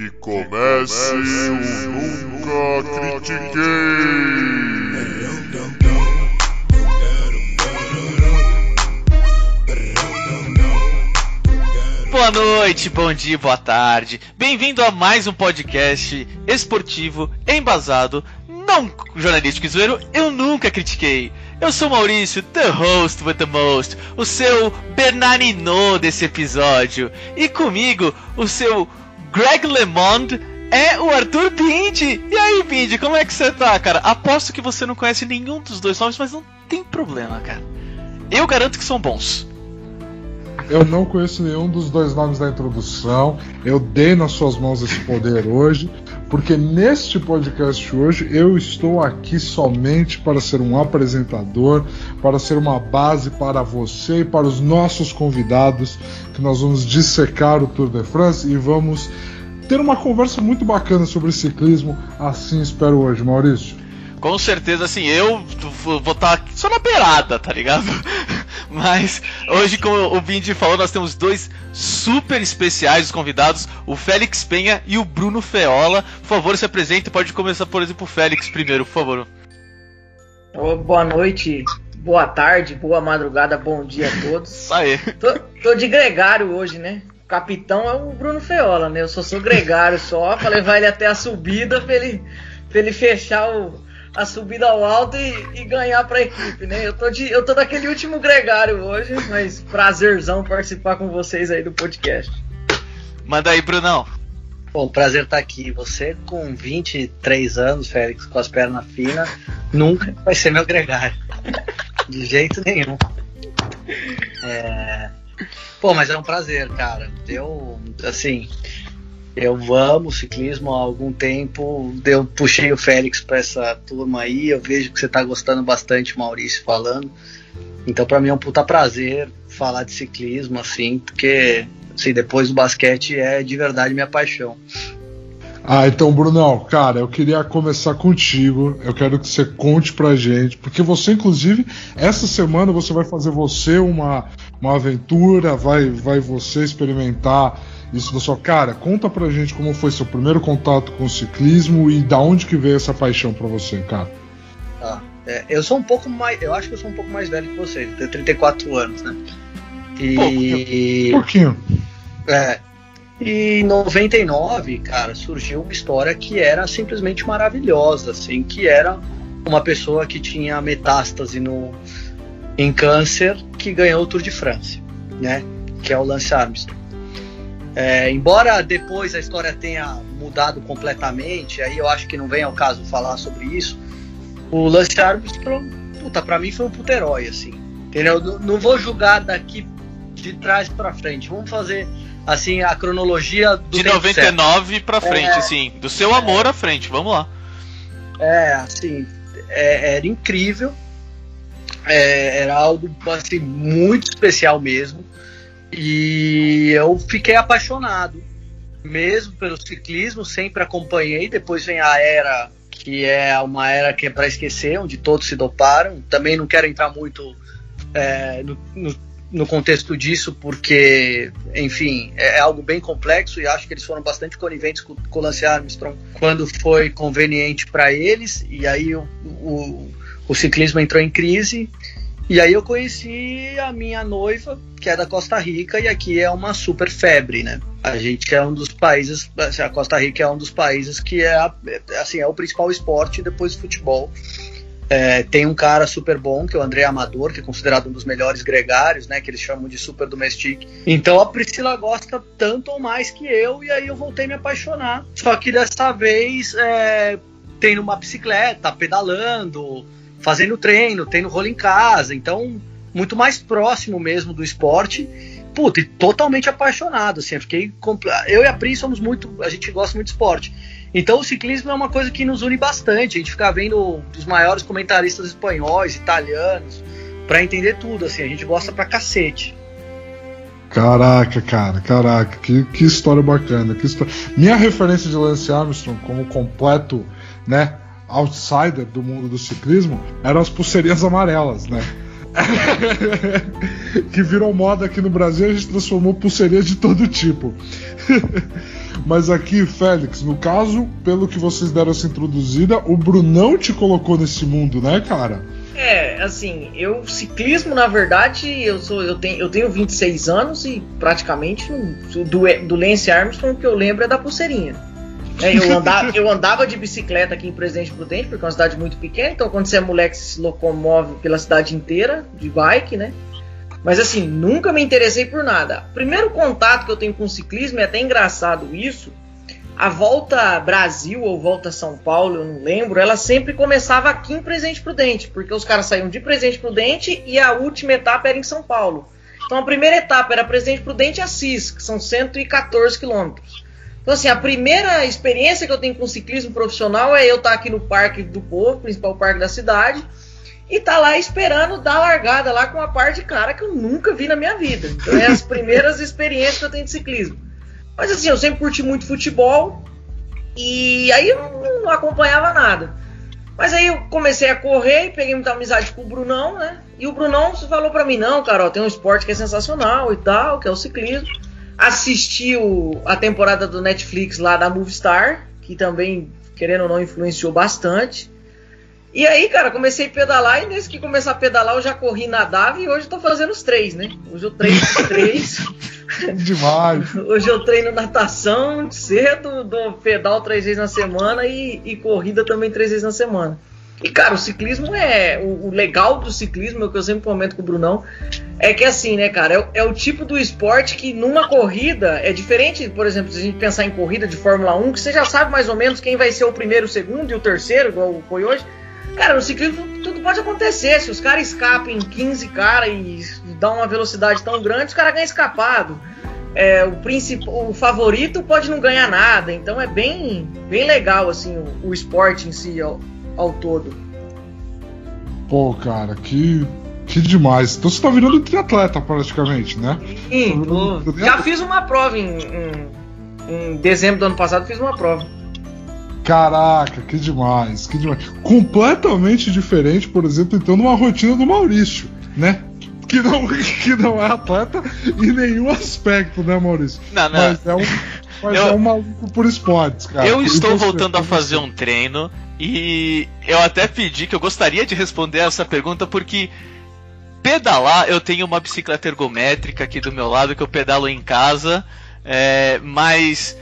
Que comece o Nunca Critiquei! Boa noite, bom dia, boa tarde. Bem-vindo a mais um podcast esportivo, embasado, não jornalístico e zoeiro, eu nunca critiquei. Eu sou Maurício, the host with the most, o seu Bernardino desse episódio. E comigo, o seu Greg LeMond é o Arthur Bindi. E aí, Bindi, como é que você tá, cara? Aposto que você não conhece nenhum dos dois nomes, mas não tem problema, cara. Eu garanto que são bons. Eu não conheço nenhum dos dois nomes da introdução. Eu dei nas suas mãos esse poder hoje, porque neste podcast hoje eu estou aqui somente para ser um apresentador, para ser uma base para você e para os nossos convidados, que nós vamos dissecar o Tour de France e vamos ter uma conversa muito bacana sobre ciclismo. Assim espero hoje, Maurício. Com certeza, assim, eu vou estar tá só na beirada, tá ligado? Mas hoje, como o Bindi falou, nós temos dois super especiais convidados, o Félix Penha e o Bruno Feola. Por favor, se apresente. Pode começar, por exemplo, o Félix primeiro, por favor. Oh, boa noite, boa tarde, boa madrugada, bom dia a todos. Aí. Tô, tô de gregário hoje, né? O capitão é o Bruno Feola, né? Eu só sou gregário só, pra levar ele até a subida pra ele, pra ele fechar o a subida ao alto e, e ganhar para a equipe, né? Eu tô, de, eu tô daquele último gregário hoje, mas prazerzão participar com vocês aí do podcast. Manda aí, Brunão. Bom, prazer estar aqui. Você com 23 anos, Félix, com as pernas finas, nunca vai ser meu gregário. De jeito nenhum. É... Pô, mas é um prazer, cara. Eu, assim, eu amo ciclismo há algum tempo. Eu puxei o Félix para essa turma aí. Eu vejo que você está gostando bastante, Maurício, falando. Então, para mim é um puta prazer falar de ciclismo, assim, porque assim, depois do basquete é de verdade minha paixão. Ah, então, Brunão, cara, eu queria começar contigo. Eu quero que você conte pra gente, porque você, inclusive, essa semana você vai fazer você uma, uma aventura, vai, vai você experimentar isso da sua cara. Conta pra gente como foi seu primeiro contato com o ciclismo e da onde que veio essa paixão pra você, cara. Ah, é, eu sou um pouco mais. Eu acho que eu sou um pouco mais velho que você, eu tenho 34 anos, né? E. Pouquinho. É. E em 99, cara, surgiu uma história que era simplesmente maravilhosa, assim, que era uma pessoa que tinha metástase no, em câncer que ganhou o Tour de France, né? Que é o Lance Armstrong. É, embora depois a história tenha mudado completamente, aí eu acho que não vem ao caso falar sobre isso. O Lance Armstrong, puta, pra mim foi um puto herói, assim. Entendeu? Não vou julgar daqui de trás para frente. Vamos fazer assim a cronologia do de 99 para frente, é, sim, do seu amor à frente. Vamos lá. É, assim, é, era incrível. É, era algo assim muito especial mesmo. E eu fiquei apaixonado, mesmo pelo ciclismo, sempre acompanhei. Depois vem a era, que é uma era que é para esquecer, onde todos se doparam. Também não quero entrar muito é, no, no, no, contexto disso, porque, enfim, é, é, algo bem complexo e acho que eles foram bastante coniventes com, com o Lance Armstrong quando foi conveniente para eles. E aí o, o, o ciclismo entrou em crise e aí eu conheci a minha noiva, que é da Costa Rica, e aqui é uma super febre, né? A gente é um dos países, assim, a Costa Rica é um dos países que é, assim, é o principal esporte depois do futebol. É, tem um cara super bom, que é o André Amador, que é considerado um dos melhores gregários, né? Que eles chamam de super domestic. Então a Priscila gosta tanto ou mais que eu, e aí eu voltei a me apaixonar. Só que dessa vez é, tem uma bicicleta, pedalando, fazendo treino, tendo rolo em casa, então muito mais próximo mesmo do esporte. Puta, e totalmente apaixonado, assim, eu fiquei eu e a Pri somos muito, a gente gosta muito de esporte. Então o ciclismo é uma coisa que nos une bastante. A gente fica vendo os maiores comentaristas espanhóis, italianos, para entender tudo, assim, a gente gosta pra cacete. Caraca, cara, caraca, que, que história bacana. Que história... Minha referência de Lance Armstrong como completo, né, outsider do mundo do ciclismo eram as pulseirinhas amarelas, né? que virou moda aqui no Brasil, a gente transformou pulseirinhas de todo tipo. Mas aqui, Félix, no caso, pelo que vocês deram essa introduzida, o Brunão te colocou nesse mundo, né, cara? É, assim, eu ciclismo, na verdade, eu sou eu tenho, eu tenho 26 anos e praticamente do, do Lance Armstrong que eu lembro é da pulseirinha. É, eu, andava, eu andava de bicicleta aqui em Presidente Prudente, porque é uma cidade muito pequena, então quando você é moleque, você se locomove pela cidade inteira, de bike, né? Mas assim, nunca me interessei por nada. Primeiro contato que eu tenho com ciclismo, é até engraçado isso, a volta Brasil ou volta São Paulo, eu não lembro, ela sempre começava aqui em Presidente Prudente, porque os caras saíam de Presidente Prudente e a última etapa era em São Paulo. Então a primeira etapa era Presidente Prudente e Assis, que são 114 quilômetros. Então, assim, a primeira experiência que eu tenho com ciclismo profissional é eu estar aqui no Parque do Povo, principal parque da cidade, e tá lá esperando dar largada lá com uma par de cara que eu nunca vi na minha vida. Então, é as primeiras experiências que eu tenho de ciclismo. Mas, assim, eu sempre curti muito futebol e aí eu não acompanhava nada. Mas aí eu comecei a correr e peguei muita amizade com o Brunão, né? E o Brunão falou para mim: não, Carol, tem um esporte que é sensacional e tal, que é o ciclismo assistiu a temporada do Netflix lá da Movistar, que também, querendo ou não, influenciou bastante. E aí, cara, comecei a pedalar e nesse que começar a pedalar eu já corri, nadava e hoje eu tô fazendo os três, né? Hoje eu treino três. Demais. hoje eu treino natação cedo, dou pedal três vezes na semana e, e corrida também três vezes na semana. E, cara, o ciclismo é. O, o, legal do ciclismo, é o que eu sempre comento com o Brunão, é que assim, né, cara, é, é, o tipo do esporte que numa corrida é diferente, por exemplo, se a gente pensar em corrida de Fórmula 1, que você já sabe mais ou menos quem vai ser o primeiro, o segundo e o terceiro, igual foi hoje. Cara, no ciclismo tudo pode acontecer. Se os caras escapam em 15 caras e dão uma velocidade tão grande, os caras ganham escapado. É, o, o favorito pode não ganhar nada. Então é bem, bem legal assim o, o esporte em si. Ó ao todo. Pô, cara, que, que demais. Então você tá virando triatleta praticamente, né? Sim, tá já fiz uma prova em, em, em, dezembro do ano passado, fiz uma prova. Caraca, que demais, que demais. Completamente diferente, por exemplo, então, numa rotina do Maurício, né? Que não, que não é atleta em nenhum aspecto, né, Maurício? Não, não. Mas é um, mas eu, é um maluco por esportes, cara. Eu estou voltando a fazer um treino e eu até pedi que eu gostaria de responder essa pergunta porque pedalar, eu tenho uma bicicleta ergométrica aqui do meu lado que eu pedalo em casa, é, mas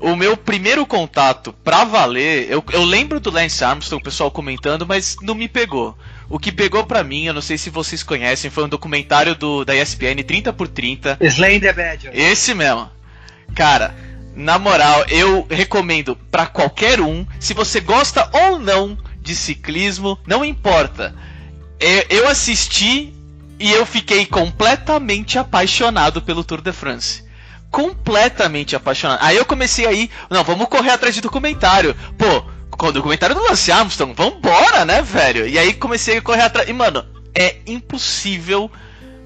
o meu primeiro contato pra valer, eu, eu lembro do Lance Armstrong, o pessoal comentando, mas não me pegou. O que pegou para mim, eu não sei se vocês conhecem, foi um documentário do, da ESPN 30 por 30 Slender Badger. Esse mesmo. Cara, na moral, eu recomendo para qualquer um, se você gosta ou não de ciclismo, não importa. Eu assisti e eu fiquei completamente apaixonado pelo Tour de France. Completamente apaixonado. Aí eu comecei aí, não, vamos correr atrás de documentário. Pô, com o documentário do Lance Armstrong, vambora, né, velho? E aí comecei a correr atrás. E, mano, é impossível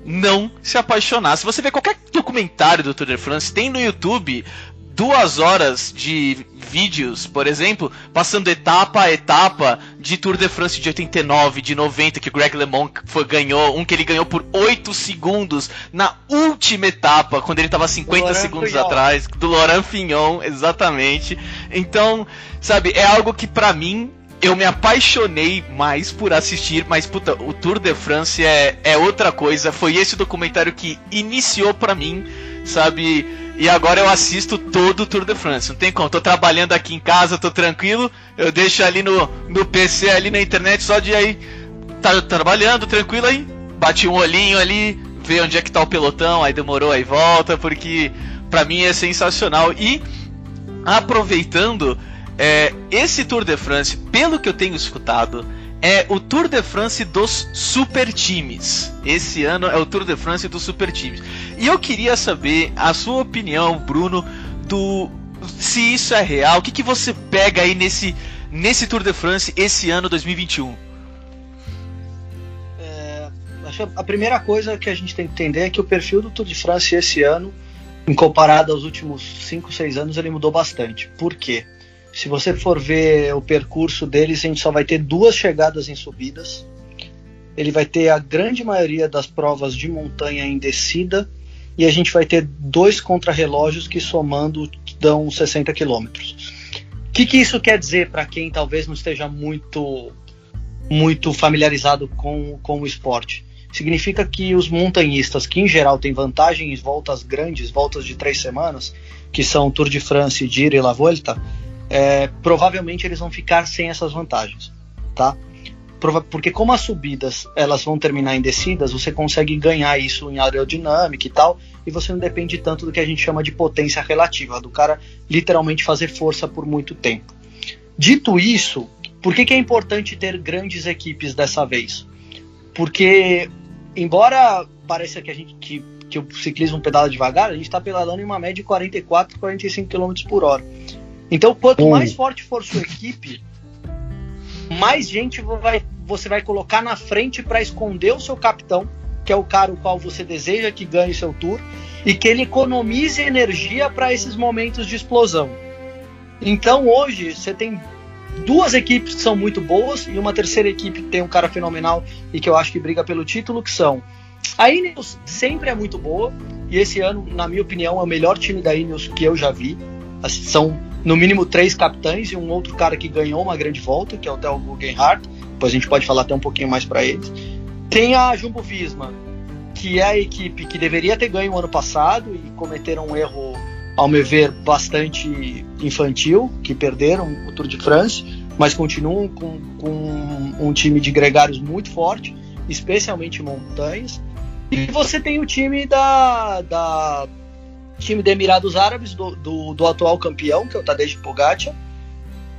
não se apaixonar. Se você ver qualquer documentário do Tour de France, tem no YouTube duas horas de vídeos, por exemplo, passando etapa a etapa de Tour de France de 89, de 90, que o Greg LeMond foi, ganhou, um que ele ganhou por 8 segundos na última etapa, quando ele estava 50 segundos Fignon. atrás, do Laurent Fignon, exatamente. Então, sabe, é algo que para mim eu me apaixonei mais por assistir, mas puta, o Tour de France é, é outra coisa. Foi esse documentário que iniciou para mim, sabe? E agora eu assisto todo o Tour de France. Não tem como. Tô trabalhando aqui em casa, tô tranquilo. Eu deixo ali no, no PC, ali na internet, só de aí. Tá trabalhando, tranquilo aí. Bate um olhinho ali, vê onde é que tá o pelotão, aí demorou, aí volta, porque pra mim é sensacional. E aproveitando, é, esse Tour de France, pelo que eu tenho escutado, é o Tour de France dos super times. Esse ano é o Tour de France dos super times. E eu queria saber a sua opinião, Bruno, do se isso é real. O que, que você pega aí nesse, nesse Tour de France esse ano 2021? É, a primeira coisa que a gente tem que entender é que o perfil do Tour de France esse ano, em comparado aos últimos 5, 6 anos, ele mudou bastante. Por quê? Se você for ver o percurso deles, a gente só vai ter duas chegadas em subidas. Ele vai ter a grande maioria das provas de montanha em descida. E a gente vai ter dois contrarrelógios que, somando, dão 60 quilômetros. O que, que isso quer dizer para quem talvez não esteja muito, muito familiarizado com, com o esporte? Significa que os montanhistas, que em geral têm vantagem em voltas grandes, voltas de três semanas, que são Tour de France, Giro e La Volta, é, provavelmente eles vão ficar sem essas vantagens, tá? Porque como as subidas elas vão terminar em descidas, você consegue ganhar isso em aerodinâmica e tal, e você não depende tanto do que a gente chama de potência relativa, do cara literalmente fazer força por muito tempo. Dito isso, por que, que é importante ter grandes equipes dessa vez? Porque, embora pareça que a gente que, que o ciclismo pedala devagar, a gente está pedalando em uma média de 44, 45 km por hora. Então, quanto mais forte for sua equipe, mais gente vai, você vai colocar na frente para esconder o seu capitão que é o cara o qual você deseja que ganhe seu tour, e que ele economize energia para esses momentos de explosão. Então hoje você tem duas equipes que são muito boas e uma terceira equipe que tem um cara fenomenal e que eu acho que briga pelo título, que são a Ineos sempre é muito boa e esse ano, na minha opinião, é o melhor time da Ineos que eu já vi. São no mínimo três capitães e um outro cara que ganhou uma grande volta, que é o Theo Guggenhardt. Depois a gente pode falar até um pouquinho mais para eles. Tem a Jumbo Visma, que é a equipe que deveria ter ganho o ano passado e cometeram um erro, ao meu ver, bastante infantil, que perderam o Tour de France, mas continuam com, com um time de gregários muito forte, especialmente montanhas. E você tem o time da, da time de Emirados Árabes, do, do, do atual campeão, que é o Tadej Pogacar,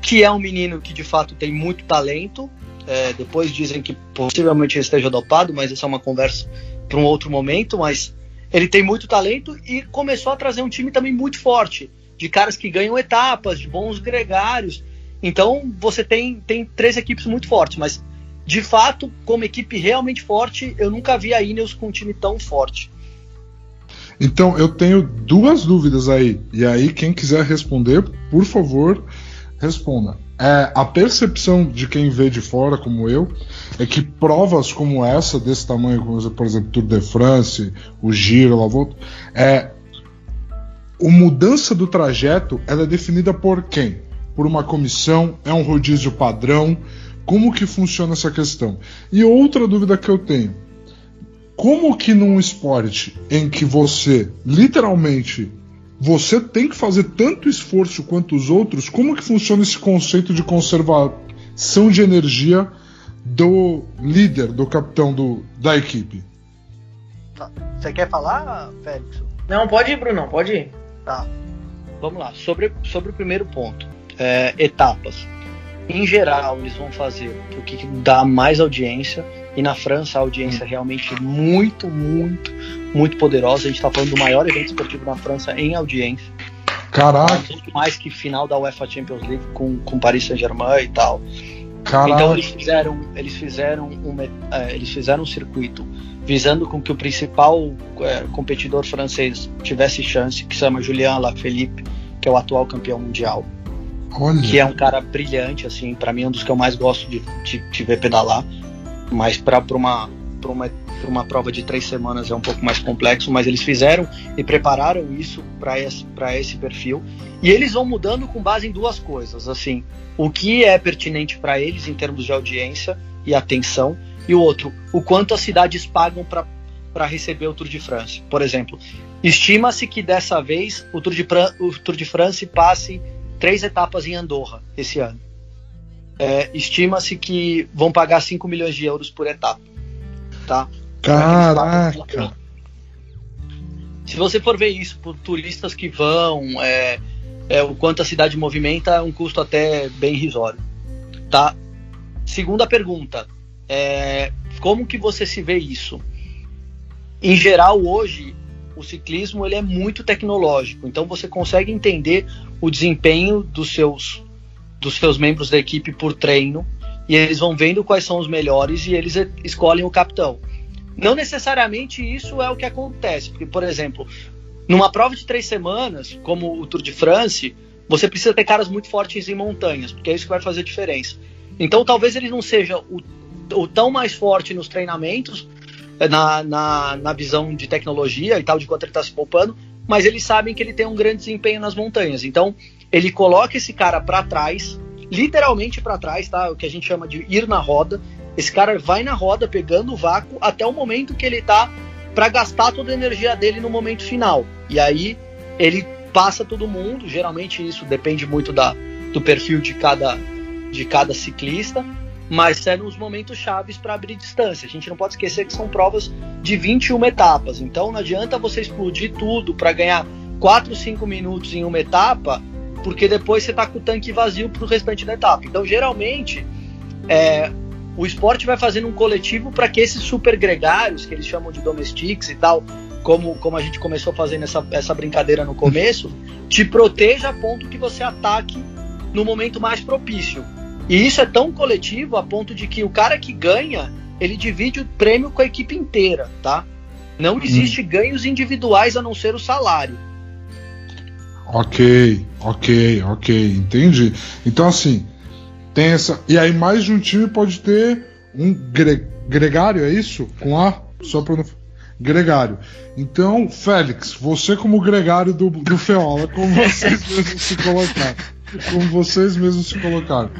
que é um menino que de fato tem muito talento, é, depois dizem que possivelmente esteja dopado, mas essa é uma conversa para um outro momento. Mas ele tem muito talento e começou a trazer um time também muito forte, de caras que ganham etapas, de bons gregários. Então você tem, tem três equipes muito fortes, mas de fato, como equipe realmente forte, eu nunca vi a Ineos com um time tão forte. Então eu tenho duas dúvidas aí. E aí, quem quiser responder, por favor, responda. É, a percepção de quem vê de fora, como eu, é que provas como essa, desse tamanho, como por exemplo Tour de France, o Giro, a Volta, é, a mudança do trajeto ela é definida por quem? Por uma comissão? É um rodízio padrão? Como que funciona essa questão? E outra dúvida que eu tenho: como que num esporte em que você literalmente você tem que fazer tanto esforço quanto os outros. Como que funciona esse conceito de conservação de energia do líder, do capitão do, da equipe? Tá. Você quer falar, Félix? Não, pode ir, Bruno, pode ir. Tá. Vamos lá. Sobre, sobre o primeiro ponto, é, etapas. Em geral, eles vão fazer o que dá mais audiência. E na França, a audiência é realmente muito, muito, muito poderosa. A gente está falando do maior evento esportivo na França em audiência. Caraca! Muito mais que final da UEFA Champions League com, com Paris Saint-Germain e tal. Caraca. Então eles fizeram, eles fizeram um, é, eles fizeram um circuito visando com que o principal é, competidor francês tivesse chance, que se chama Julien Alaphilippe, que é o atual campeão mundial. Olha. Que é um cara brilhante, assim, para mim é um dos que eu mais gosto de, de, de ver pedalar. Mas para uma, uma para uma prova de três semanas é um pouco mais complexo, mas eles fizeram e prepararam isso para esse, esse perfil. E eles vão mudando com base em duas coisas, assim, o que é pertinente para eles em termos de audiência e atenção, e o outro, o quanto as cidades pagam para receber o Tour de France. Por exemplo, estima-se que dessa vez o Tour de, o Tour de France passe três etapas em Andorra esse ano. É, estima-se que vão pagar 5 milhões de euros por etapa. Tá? Caraca! Se você for ver isso por turistas que vão, é, é, o quanto a cidade movimenta, é um custo até bem irrisório. Tá? Segunda pergunta, é, como que você se vê isso? Em geral, hoje, o ciclismo ele é muito tecnológico, então você consegue entender o desempenho dos seus, dos seus membros da equipe por treino, e eles vão vendo quais são os melhores e eles escolhem o capitão. Não necessariamente isso é o que acontece, porque, por exemplo, numa prova de três semanas, como o Tour de France, você precisa ter caras muito fortes em montanhas, porque é isso que vai fazer diferença. Então, talvez ele não seja o, o tão mais forte nos treinamentos, eh, na, na, na, visão de tecnologia e tal, de quanto ele está se poupando, mas eles sabem que ele tem um grande desempenho nas montanhas. Então, ele coloca esse cara para trás, literalmente para trás, tá? O que a gente chama de ir na roda. Esse cara vai na roda pegando o vácuo até o momento que ele tá para gastar toda a energia dele no momento final. E aí ele passa todo mundo, geralmente isso depende muito da, do perfil de cada, de cada ciclista, mas serão os momentos chaves para abrir distância. A gente não pode esquecer que são provas de 21 etapas, então não adianta você explodir tudo para ganhar 4, 5 minutos em uma etapa, porque depois você está com o tanque vazio para o restante da etapa. Então, geralmente, é, o esporte vai fazendo um coletivo para que esses super gregários, que eles chamam de domestics e tal, como, como a gente começou fazendo essa, essa brincadeira no começo, te proteja a ponto que você ataque no momento mais propício. E isso é tão coletivo a ponto de que o cara que ganha, ele divide o prêmio com a equipe inteira, tá? Não existe hum. ganhos individuais a não ser o salário. Ok, ok, ok, entendi. Então assim, tem essa. E aí mais de um time pode ter um gre... gregário, é isso? Com A? Só para não. Gregário. Então, Félix, você como gregário do, do Feola, como vocês mesmos se colocaram. Como vocês mesmos se colocaram.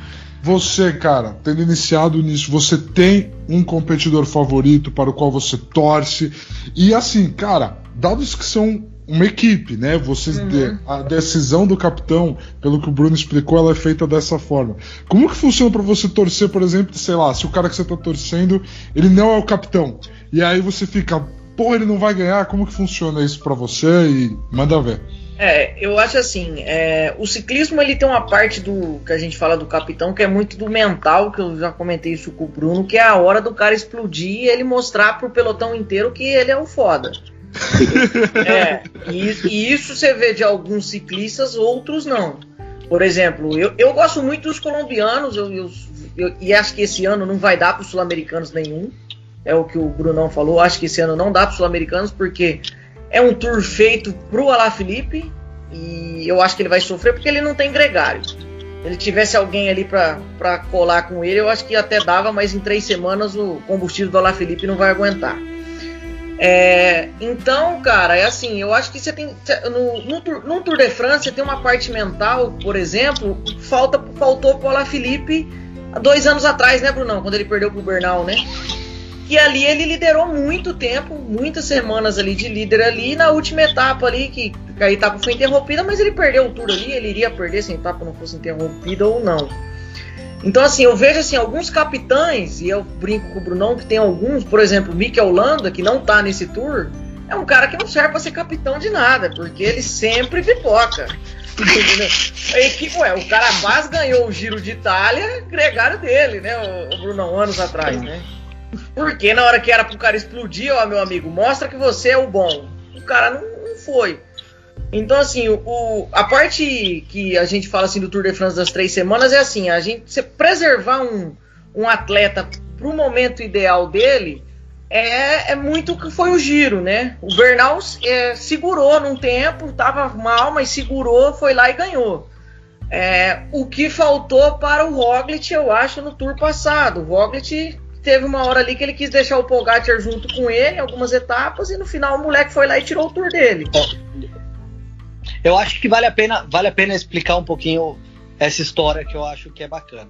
Você, cara, tendo iniciado nisso, você tem um competidor favorito para o qual você torce. E assim, cara, dados que são uma equipe, né? Você uhum. a decisão do capitão, pelo que o Bruno explicou, ela é feita dessa forma. Como que funciona para você torcer, por exemplo, sei lá, se o cara que você tá torcendo, ele não é o capitão. E aí você fica, pô, ele não vai ganhar, como que funciona isso para você? E manda ver. É, eu acho assim, é, o ciclismo ele tem uma parte do que a gente fala do capitão que é muito do mental, que eu já comentei isso com o Bruno, que é a hora do cara explodir e ele mostrar pro pelotão inteiro que ele é o foda. É, e, e, isso você vê de alguns ciclistas, outros não. Por exemplo, eu, eu gosto muito dos colombianos, eu, eu, eu e acho que esse ano não vai dar para os sul-americanos nenhum. É o que o Brunão falou. Acho que esse ano não dá para os sul-americanos, porque é um tour feito pro Alaphilippe e eu acho que ele vai sofrer porque ele não tem gregário. Se ele tivesse alguém ali para colar com ele, eu acho que até dava, mas em três semanas o combustível do Alaphilippe não vai aguentar. É, então, cara, é assim, eu acho que você tem. No, no, tour, no Tour de France, você tem uma parte mental, por exemplo, falta, faltou pro há dois anos atrás, né, Brunão? Quando ele perdeu pro Bernal, né? E ali ele liderou muito tempo, muitas semanas ali de líder ali, na última etapa ali, que, que a etapa foi interrompida, mas ele perdeu o tour ali, ele iria perder se a etapa não fosse interrompida ou não. Então, assim, eu vejo assim, alguns capitães, e eu brinco com o Brunão que tem alguns, por exemplo, Mikel Landa, que não tá nesse tour, é um cara que não serve para ser capitão de nada, porque ele sempre pipoca. A ué, o cara quase ganhou o Giro de Itália, gregário dele, né, o, o Brunão, anos atrás, né? Porque na hora que era pro cara explodir, ó, meu amigo, mostra que você é o bom. O cara não, não foi. Então, assim, o, a parte que a gente fala assim do Tour de France das três semanas é assim: a gente você preservar um, um atleta pro momento ideal dele é, é muito que foi o giro, né? O Bernal é, segurou num tempo, tava mal, mas segurou, foi lá e ganhou. É, o que faltou para o Roglic, eu acho, no Tour passado. O Roglic teve uma hora ali que ele quis deixar o Pogacar junto com ele, algumas etapas, e no final o moleque foi lá e tirou o Tour dele. Eu acho que vale a pena, vale a pena explicar um pouquinho essa história que eu acho que é bacana.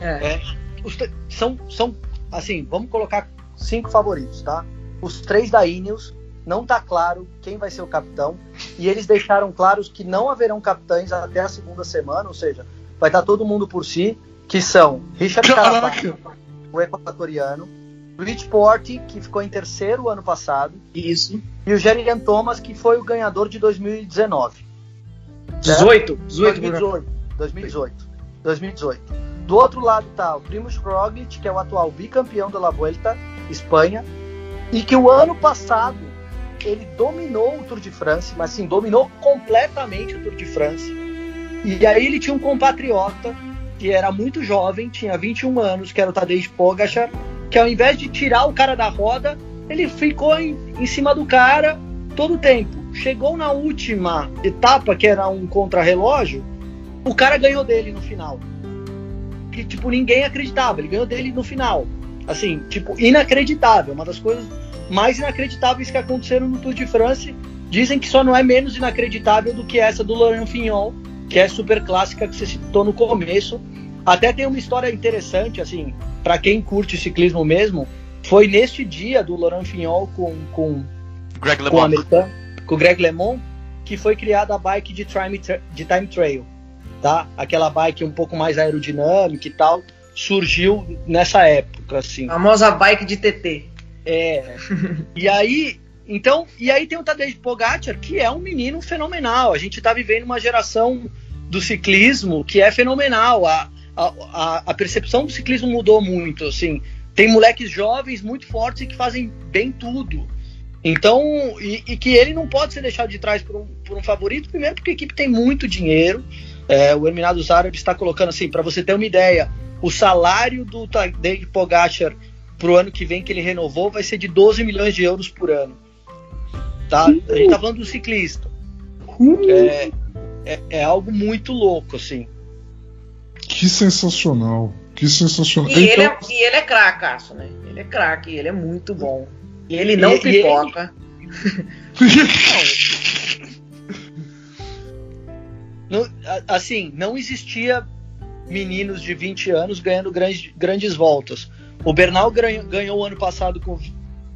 É. É, os, são, são, assim, vamos colocar cinco favoritos, tá? Os três da Ineos, não tá claro quem vai ser o capitão, e eles deixaram claros que não haverão capitães até a segunda semana, ou seja, vai estar todo mundo por si, que são Richard Carapaz, o equatoriano, Rich Porte, que ficou em terceiro ano passado. Isso. E o Jerian Thomas, que foi o ganhador de 2019. 18? 18 2018, 2018. 2018. Do outro lado tá o Primoz Roglic, que é o atual bicampeão da La Vuelta, Espanha, e que o ano passado ele dominou o Tour de France, mas sim, dominou completamente o Tour de France. E aí ele tinha um compatriota que era muito jovem, tinha 21 anos, que era o Tadej Pogacar, que ao invés de tirar o cara da roda, ele ficou em, em cima do cara todo o tempo. Chegou na última etapa, que era um contrarrelógio, o cara ganhou dele no final. Que, tipo, ninguém acreditava. Ele ganhou dele no final. Assim, tipo, inacreditável. Uma das coisas mais inacreditáveis que aconteceram no Tour de France dizem que só não é menos inacreditável do que essa do Laurent Fignon, que é super clássica que você citou no começo. Até tem uma história interessante, assim, para quem curte ciclismo mesmo, foi neste dia do Laurent Fignon com, com, Greg com o americano, com o Greg LeMond, que foi criada a bike de time, de time trail, tá? Aquela bike um pouco mais aerodinâmica e tal, surgiu nessa época, assim. Famosa bike de TT. É. e aí, então, e aí tem o Tadej Pogacar, que é um menino fenomenal. A gente tá vivendo uma geração do ciclismo que é fenomenal. A, a, a, a percepção do ciclismo mudou muito, assim. Tem moleques jovens muito fortes e que fazem bem tudo. Então, e, e que ele não pode ser deixado de trás por um, por um favorito, primeiro porque a equipe tem muito dinheiro. É, o Herminados Árabes está colocando assim, para você ter uma ideia, o salário do Tadej Pogacar pro ano que vem que ele renovou vai ser de 12 milhões de euros por ano. Tá? A gente tá falando do ciclista. É, é, é algo muito louco, assim. Que sensacional. Que sensacional. E ele Então, é, e ele é cracaço, né? Ele é craque, ele é muito bom. E ele não E- e ele- pipoca. Não- assim, não existia meninos de 20 anos ganhando grandes, grandes voltas. O Bernal ganhou, ganhou o ano passado com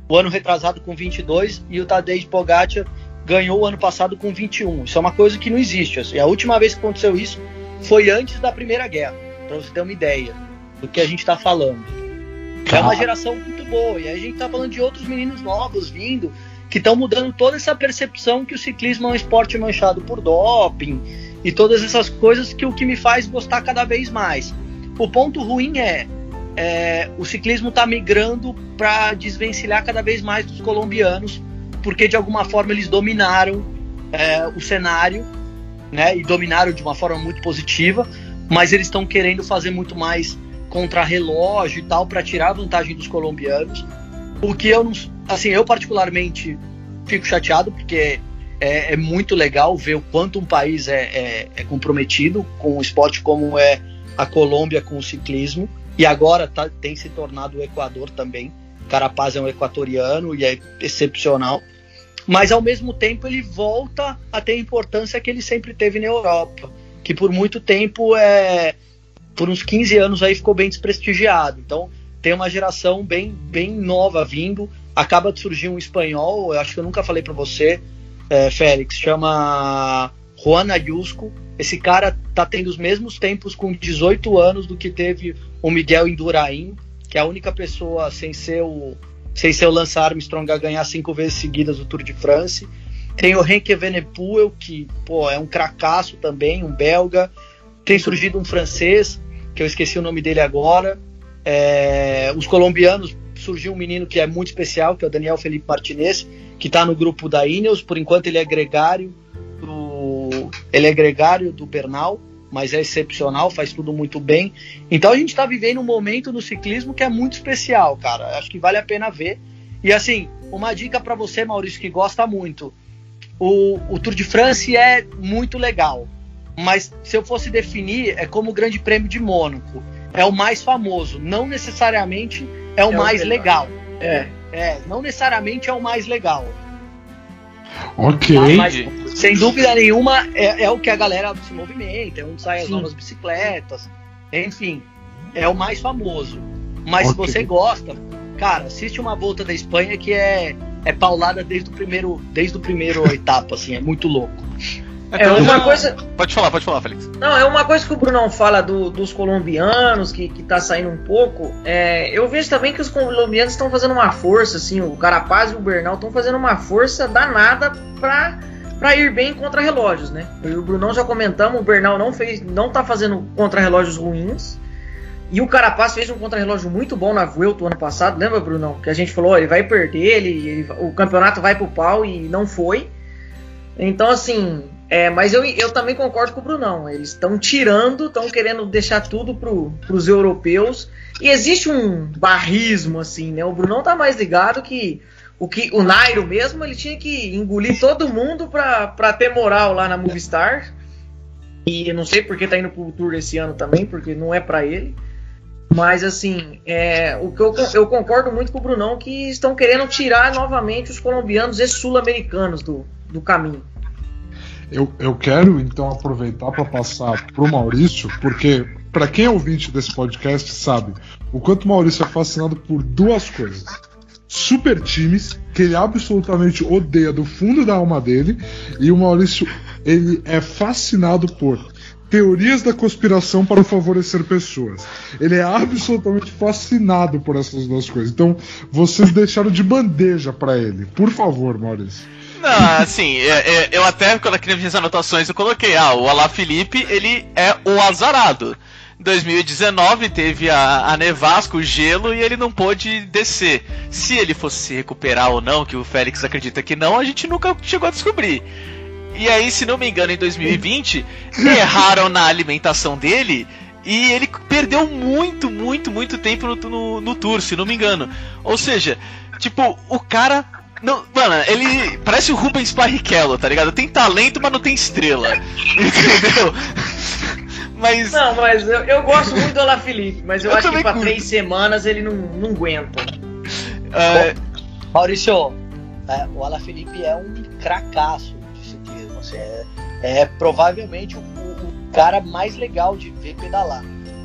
o ano retrasado com 22 e o Tadej Pogacar ganhou o ano passado com 21. Isso é uma coisa que não existe. Assim. A última vez que aconteceu isso foi antes da Primeira Guerra, para você ter uma ideia do que a gente está falando. É uma geração E aí a gente tá falando de outros meninos novos vindo, que estão mudando toda essa percepção que o ciclismo é um esporte manchado por doping e todas essas coisas que o que me faz gostar cada vez mais. O ponto ruim é, é, o ciclismo está migrando para desvencilhar cada vez mais dos colombianos, porque de alguma forma eles dominaram é, o cenário, né? E dominaram de uma forma muito positiva, mas eles estão querendo fazer muito mais contra-relógio e tal para tirar vantagem dos colombianos. O que eu assim, eu particularmente fico chateado porque é, é muito legal ver o quanto um país é, é, é comprometido com um esporte como é a Colômbia com o ciclismo e agora tá, tem se tornado o Equador também. Carapaz é um equatoriano e é excepcional. Mas ao mesmo tempo ele volta a ter a importância que ele sempre teve na Europa, que por muito tempo é por uns 15 anos aí ficou bem desprestigiado. Então tem uma geração bem, bem nova vindo. Acaba de surgir um espanhol, eu acho que eu nunca falei para você, é, Félix, chama Juan Ayusco. Esse cara tá tendo os mesmos tempos com 18 anos do que teve o Miguel Indurain, que é a única pessoa sem ser o, sem ser o Lance Armstrong a ganhar cinco vezes seguidas o Tour de France. Tem o Henke Venepoel, que pô, é um cracaço também, um belga. Tem surgido um francês, que eu esqueci o nome dele agora. É, os colombianos, surgiu um menino que é muito especial, que é o Daniel Felipe Martinez, que está no grupo da Ineos. Por enquanto ele é gregário do, ele é gregário do Bernal, mas é excepcional, faz tudo muito bem. Então a gente está vivendo um momento no ciclismo que é muito especial, cara. Acho que vale a pena ver. E assim, uma dica para você, Maurício, que gosta muito. O, o Tour de France é muito legal, mas se eu fosse definir, é como o Grande Prêmio de Mônaco. É o mais famoso, não necessariamente é o É o mais melhor. legal. É. É, não necessariamente é o mais legal. ok. Mas, sem dúvida nenhuma, é, é o que a galera se movimenta, é onde saem as novas bicicletas, enfim, é o mais famoso. Mas se Ok. você gosta, cara, assiste uma volta da Espanha que é, é paulada desde o primeiro, desde o primeiro etapa, assim, é muito louco. É uma coisa. Pode falar, pode falar, Felix. Não, é uma coisa que o Brunão fala do- dos colombianos, que, que tá saindo um pouco. É, eu vejo também que os colombianos estão fazendo uma força, assim, o Carapaz e o Bernal estão fazendo uma força danada pra, pra ir bem contra relógios, né? Eu e o Brunão já comentamos, o Bernal não fez, não tá fazendo contra-relógios ruins. E o Carapaz fez um contra-relógio muito bom na Vuelta ano passado, lembra, Brunão? Que a gente falou, ó, ele vai perder, ele, ele- o campeonato vai pro pau e não foi. Então, assim, é, mas eu, eu também concordo com o Brunão. Eles estão tirando, estão querendo deixar tudo pro, pros europeus. E existe um barrismo, assim, né? O Brunão tá mais ligado que o, que, o Nairo mesmo, ele tinha que engolir todo mundo pra ter moral lá na Movistar. E eu não sei porque tá indo pro Tour esse ano também, porque não é pra ele. Mas assim, é, o que eu, eu concordo muito com o Brunão que estão querendo tirar novamente os colombianos e sul-americanos do, do caminho. Eu, eu quero então aproveitar para passar pro Maurício, porque para quem é ouvinte desse podcast sabe o quanto o Maurício é fascinado por duas coisas. Super times, que ele absolutamente odeia do fundo da alma dele, e o Maurício ele é fascinado por teorias da conspiração para favorecer pessoas. Ele é absolutamente fascinado por essas duas coisas. Então, vocês deixaram de bandeja para ele. Por favor, Maurício. Não, assim, é, é, eu até, quando aqui nas minhas anotações, eu coloquei, ah, o Alá Felipe, ele é o azarado. Em 2019 teve a, a nevasca, o gelo, e ele não pôde descer. Se ele fosse se recuperar ou não, que o Félix acredita que não, a gente nunca chegou a descobrir. E aí, se não me engano, em 2020, erraram na alimentação dele e ele perdeu muito, muito, muito tempo no, no, no tour, se não me engano. Ou seja, tipo, o cara. Não, mano, ele parece o Rubens Barrichello, tá ligado? Tem talento, mas não tem estrela. Entendeu? Mas. Não, mas eu, eu gosto muito do Olá Felipe, mas eu, eu acho que pra curto. três semanas ele não, não aguenta. Uh... Maurício, é, o Ala Felipe é um cracaço Assim, é, é provavelmente o, o, cara mais legal de ver pedalar.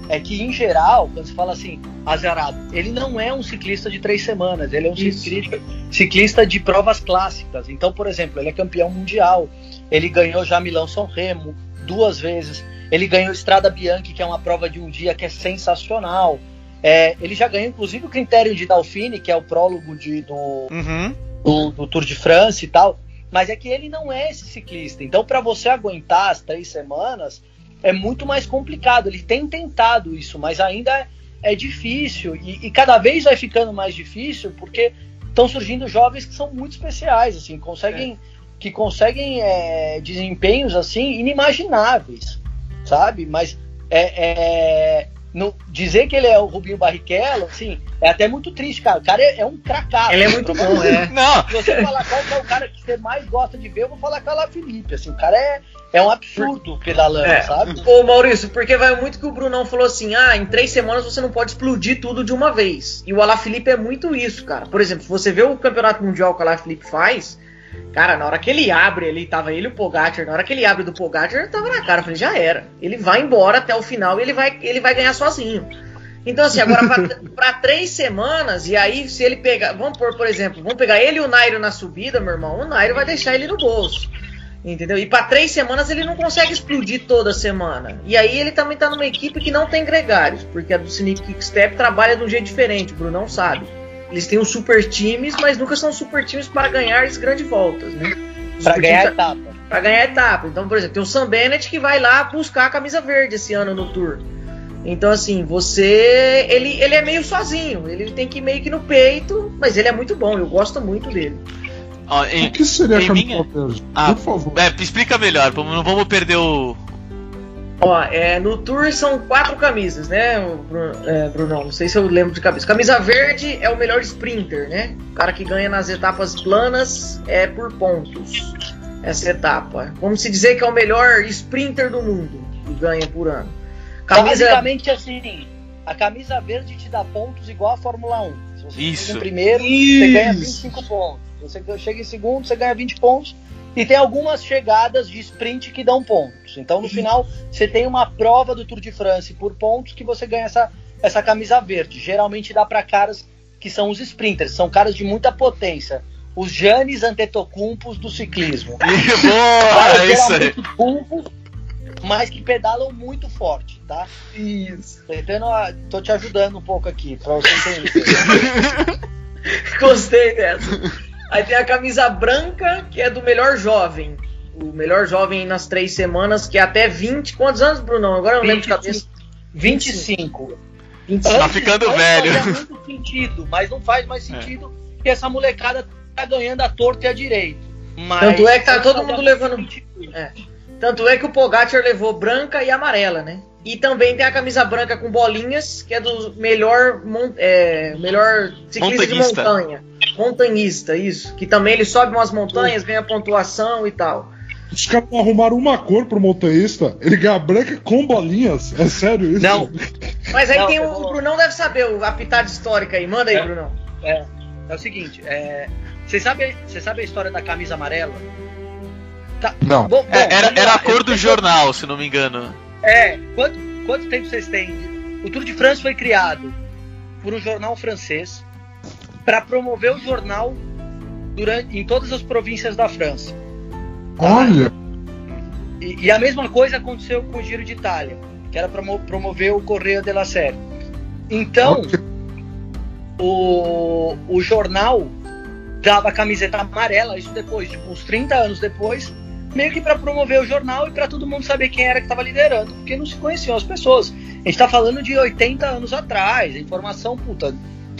É que, em geral, quando se fala assim, azarado, ele não é um ciclista de três semanas, ele é um ciclista, ciclista de provas clássicas. Então, por exemplo, ele é campeão mundial, ele ganhou já Milão-São Remo duas vezes, ele ganhou Estrada Bianchi, que é uma prova de um dia que é sensacional. É, ele já ganhou, inclusive, o critério de Dauphine, que é o prólogo de, do, uhum. do, do Tour de France e tal. Mas é que ele não é esse ciclista. Então, para você aguentar as três semanas, é muito mais complicado. Ele tem tentado isso, mas ainda é, é difícil. E, e, cada vez vai ficando mais difícil porque estão surgindo jovens que são muito especiais, assim, conseguem, é. que conseguem é, desempenhos assim inimagináveis, sabe? Mas é, no, dizer que ele é o Rubinho Barrichello, assim, é até muito triste, cara. O cara é, é um cracaço. Ele é muito bom, é. Não. Se você falar qual é o cara que você mais gosta de ver, eu vou falar com a Felipe. Assim, o cara é, é um absurdo pedalando, é. sabe? Ô, Maurício, porque vai muito que o Brunão falou assim: ah, em três semanas você não pode explodir tudo de uma vez. E o Alá Felipe é muito isso, cara. Por exemplo, se você vê o campeonato mundial que o Alá Felipe faz Cara, na hora que ele abre ali, tava ele e o Pogacar, na hora que ele abre do Pogacar, tava na cara, eu falei, já era. Ele vai embora até o final e ele vai, ele vai ganhar sozinho. Então, assim, agora para três semanas, e aí se ele pegar, vamos por, por exemplo, vamos pegar ele e o Nairo na subida, meu irmão, o Nairo vai deixar ele no bolso. Entendeu? E para três semanas ele não consegue explodir toda semana. E aí ele também tá numa equipe que não tem gregários, porque a do Sneak Kickstep trabalha de um jeito diferente, o Bruno não sabe. Eles têm os super times, mas nunca são super times para ganhar as grandes voltas, né? Para ganhar a etapa. Para ganhar a etapa. Então, por exemplo, tem o Sam Bennett que vai lá buscar a camisa verde esse ano no Tour. Então, assim, você. Ele, ele é meio sozinho. Ele tem que ir meio que no peito, mas ele é muito bom. Eu gosto muito dele. em, o que seria a camisa minha... verde? Ah, Por favor. É, explica melhor. Não vamos perder o, Ó, é, no Tour são quatro camisas, né, é, Brunão? Não sei se eu lembro de cabeça. Camisa verde é o melhor sprinter, né? O cara que ganha nas etapas planas é por pontos. Essa etapa. Vamos se dizer que é o melhor sprinter do mundo que ganha por ano. Camisa... Basicamente assim, a camisa verde te dá pontos igual a Fórmula 1. Se você Isso. em primeiro, Isso. você ganha 25 pontos. Se você chega em segundo, você ganha 20 pontos. E tem algumas chegadas de sprint que dão pontos. Então, no final, você tem uma prova do Tour de France por pontos que você ganha essa, essa camisa verde. Geralmente dá para caras que são os sprinters, são caras de muita potência. Os Janes Antetokounmpos do ciclismo. Boa, é isso aí. Pumpos, mas que pedalam muito forte, tá? Isso. Tentando, tô te ajudando um pouco aqui, pra você entender. Gostei dessa. Aí tem a camisa branca, que é do melhor jovem. O melhor jovem nas três semanas, que é até 20. Quantos anos, Brunão? Agora eu não lembro de cabeça. 25. 25. Tá ficando velho. Faz muito sentido, mas não faz mais é. sentido é. que essa molecada tá ganhando a torta e a direito. Mas Tanto é que tá todo mundo levando. É. Tanto é que o Pogacar levou branca e amarela, né? E também tem a camisa branca com bolinhas, que é do melhor, é, melhor ciclista de montanha. Montanhista, isso. Que também ele sobe umas montanhas, ganha pontuação e tal. Os caras arrumaram uma cor pro motorista. Ele ganha branca com bolinhas. É sério isso? Não. Mas aí Não, tem o, vou- o Brunão deve saber o a pitada histórica aí. Manda aí, É. Brunão. É, é o seguinte, é, você sabe, você sabe a história da camisa amarela? Tá, Não. bom, bom, É, era, vamos era lá, a cor do jornal, se não me engano. É, quanto, quanto tempo vocês têm? O Tour de France foi criado por um jornal francês para promover o jornal durante, em todas as províncias da França. Olha. E, e a mesma coisa aconteceu com o Giro de Itália, que era para promover o Correio della Sera. Então, o, o jornal dava a camiseta amarela, isso depois, tipo, uns 30 anos depois, meio que para promover o jornal e para todo mundo saber quem era que estava liderando, porque não se conheciam as pessoas. A gente tá falando de 80 anos atrás, a informação, puta,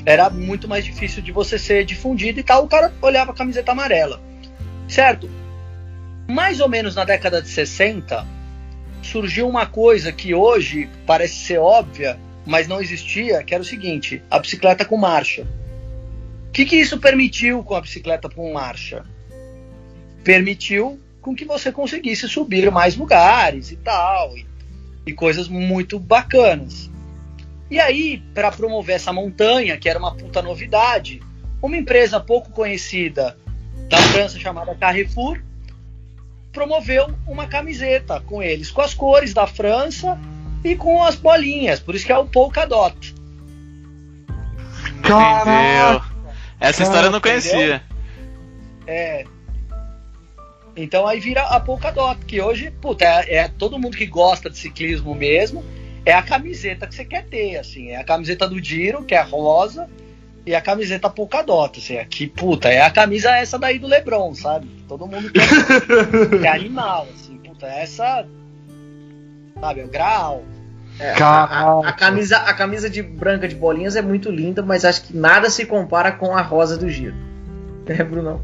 era muito mais difícil de você ser difundido e tal, o cara olhava a camiseta amarela. Certo? Mais ou menos na década de 60, surgiu uma coisa que hoje parece ser óbvia, mas não existia, que era o seguinte: a bicicleta com marcha. O que, que isso permitiu com a bicicleta com marcha? Permitiu com que você conseguisse subir mais lugares e tal, e, e coisas muito bacanas. E aí, para promover essa montanha, que era uma puta novidade, uma empresa pouco conhecida da França chamada Carrefour promoveu uma camiseta com eles, com as cores da França e com as bolinhas, por isso que é o polka dot. Caraca. Entendeu? Essa história eu não Entendeu? conhecia. É. Então aí vira a polka dot, que hoje, puta, é, é todo mundo que gosta de ciclismo mesmo, é a camiseta que você quer ter, assim, é a camiseta do Giro, que é rosa, e a camiseta polka dot, assim, aqui, puta, é a camisa essa daí do Lebron, sabe? Todo mundo quer, é animal, assim, puta, essa, sabe, é o grau, É, a- a camisa, a camisa de branca de bolinhas é muito linda, mas acho que nada se compara com a rosa do giro. É, Brunão?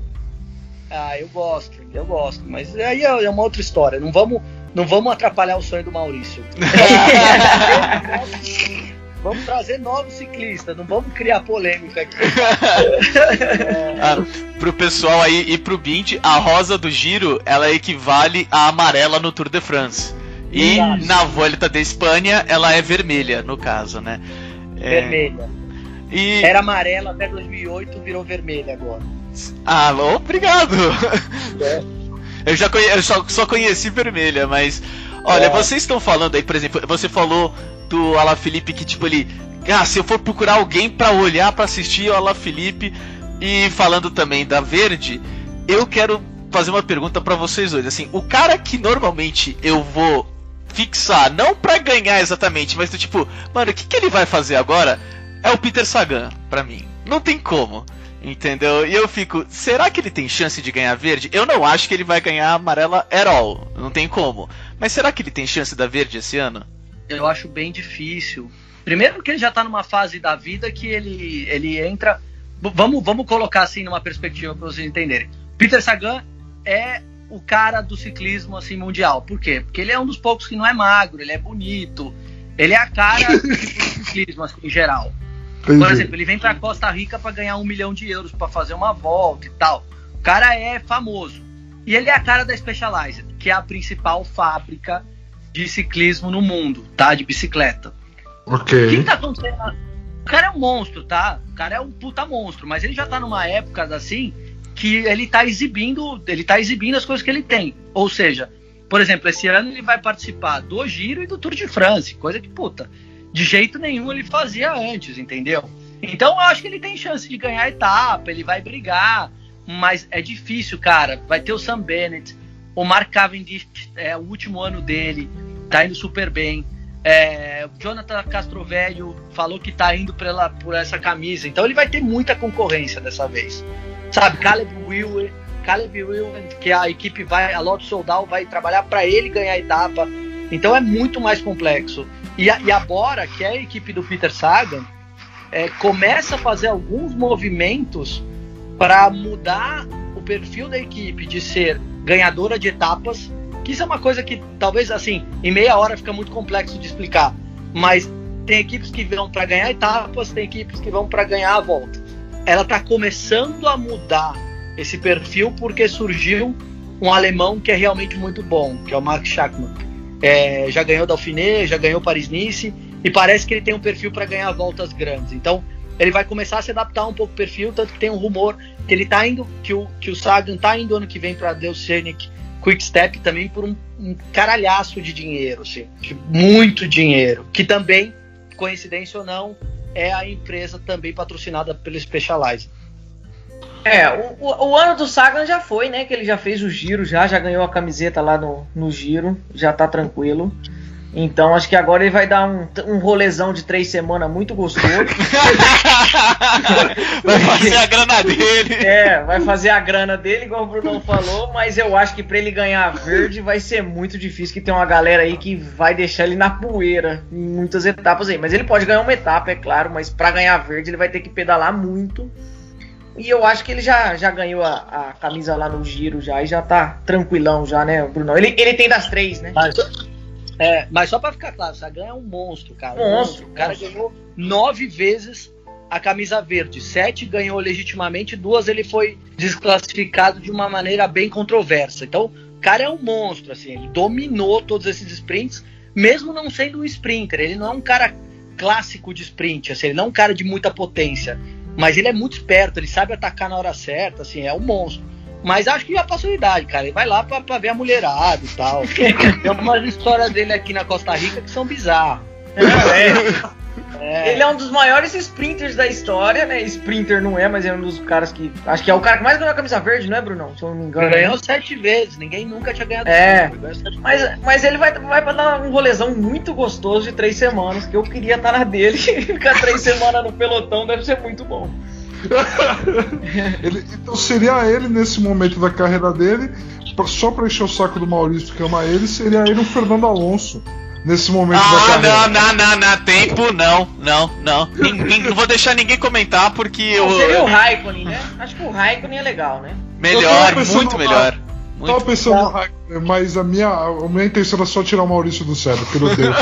Ah, eu gosto, eu gosto, mas aí é é uma outra história. Não vamos, não vamos atrapalhar o sonho do Maurício. vamos trazer novos ciclistas, não vamos criar polêmica aqui. Ah, pro pessoal aí e pro Bint, a rosa do giro ela equivale à amarela no Tour de France. E Exato. na Volta da Espanha ela é vermelha, no caso, né? É, Vermelha. E. Era amarela até 2008, virou vermelha agora. Ah, obrigado! É. Eu já conhe... eu só, só conheci vermelha, mas. Olha, É. vocês estão falando aí, por exemplo, você falou do Ala Felipe que, tipo, ele. Ah, se eu for procurar alguém pra olhar, pra assistir o Ala Felipe, e falando também da Verde, eu quero fazer uma pergunta pra vocês dois. Assim, o cara que normalmente eu vou fixar, não pra ganhar exatamente, mas do tipo, mano, o que, que ele vai fazer agora? É o Peter Sagan, pra mim. Não tem como. Entendeu? E eu fico, será que ele tem chance de ganhar verde? Eu não acho que ele vai ganhar amarela at all. Não tem como. Mas será que ele tem chance da verde esse ano? Eu acho bem difícil. Primeiro que ele já tá numa fase da vida que ele, ele entra. Vamos, vamos colocar assim numa perspectiva para vocês entenderem. Peter Sagan é o cara do ciclismo assim mundial. Por quê? Porque ele é um dos poucos que não é magro, ele é bonito, ele é a cara do ciclismo assim, em geral. Por Entendi. exemplo, ele vem pra Costa Rica para ganhar um milhão de euros para fazer uma volta e tal. O cara é famoso. E ele é a cara da Specialized, que é a principal fábrica de ciclismo no mundo, tá? De bicicleta. O que, Ok. que tá acontecendo? O cara é um monstro, tá? O cara é um puta monstro, mas ele já tá numa época assim que ele tá exibindo, ele tá exibindo as coisas que ele tem. Ou seja, por exemplo, esse ano ele vai participar do Giro e do Tour de France, coisa que puta, de jeito nenhum ele fazia antes, entendeu? Então eu acho que ele tem chance de ganhar a etapa, ele vai brigar, mas é difícil, cara. Vai ter o Sam Bennett, o Mark Cavendish é o último ano dele, tá indo super bem. É, Jonathan Castrovelho falou que tá indo pela, por essa camisa, então ele vai ter muita concorrência dessa vez. Sabe, Caleb Wilwer, Caleb Wilwer, que a equipe vai, a Lotto Soldal vai trabalhar para ele ganhar a etapa. Então é muito mais complexo. E a, e a Bora, que é a equipe do Peter Sagan, é, começa a fazer alguns movimentos para mudar o perfil da equipe de ser ganhadora de etapas, que isso é uma coisa que talvez assim, em meia hora fica muito complexo de explicar, mas tem equipes que vão para ganhar etapas, tem equipes que vão para ganhar a volta. Ela está começando a mudar esse perfil porque surgiu um alemão que é realmente muito bom, que é o Mark Schachmann. É, já ganhou Dauphiné, já ganhou Paris-Nice e parece que ele tem um perfil para ganhar voltas grandes. Então ele vai começar a se adaptar um pouco ao perfil, tanto que tem um rumor que ele tá indo, que o, que o Sagan tá indo ano que vem para Deus Scenic Quick Step também por um, um caralhaço de dinheiro, assim, de muito dinheiro, que também, coincidência ou não, é a empresa também patrocinada pelo Specialized. É, o, o, ano do Sagan já foi, né? Que ele já fez o giro, já, já ganhou a camiseta lá no, no giro, já tá tranquilo. Então acho que agora ele vai dar um, um rolezão de três semanas muito gostoso. vai fazer a grana dele. É, vai fazer a grana dele, igual o Brunão falou, mas eu acho que para ele ganhar verde vai ser muito difícil, que tem uma galera aí que vai deixar ele na poeira em muitas etapas aí. Mas ele pode ganhar uma etapa, é claro, mas para ganhar verde ele vai ter que pedalar muito. E eu acho que ele já, já ganhou a, a camisa lá no giro já e já tá tranquilão já, né, Brunão? Ele, ele tem das três, né? Mas... É, mas só para ficar claro, Sagan é um monstro, cara. Um monstro. O cara monstro. ganhou nove vezes a camisa verde. Sete ganhou legitimamente, duas ele foi desclassificado de uma maneira bem controversa. Então, o cara é um monstro, assim, ele dominou todos esses sprints, mesmo não sendo um sprinter. Ele não é um cara clássico de sprint, assim, ele não é um cara de muita potência. Mas ele é muito esperto, ele sabe atacar na hora certa, assim, é um monstro. Mas acho que já passou a idade, cara. Ele vai lá pra, pra ver a mulherada e tal. Tem umas histórias dele aqui na Costa Rica que são bizarras. É, é. Ele é um dos maiores sprinters da história, né? Sprinter não é, mas é um dos caras que. Acho que é o cara que mais ganhou a camisa verde, não é, Brunão? Se eu não me engano. Ganhou sete vezes, ninguém nunca tinha ganhado. É. Mas, mas ele vai, vai pra dar um rolezão muito gostoso de três semanas, que eu queria estar na dele. Ficar três semanas no pelotão deve ser muito bom. ele, então seria ele nesse momento da carreira dele, só pra encher o saco do Maurício que ama ele, seria ele um Fernando Alonso. Nesse momento ah, da carreira. Não, não, não, não, tempo não, não, não. Ninguém, não vou deixar ninguém comentar porque não, eu. Seria o Raikkonen, né? Acho que o Raikkonen é legal, né? Melhor, muito melhor. Muito tava pensando no Raikkonen, mas a minha, a minha intenção era só tirar o Maurício do cérebro, porque eu Deus.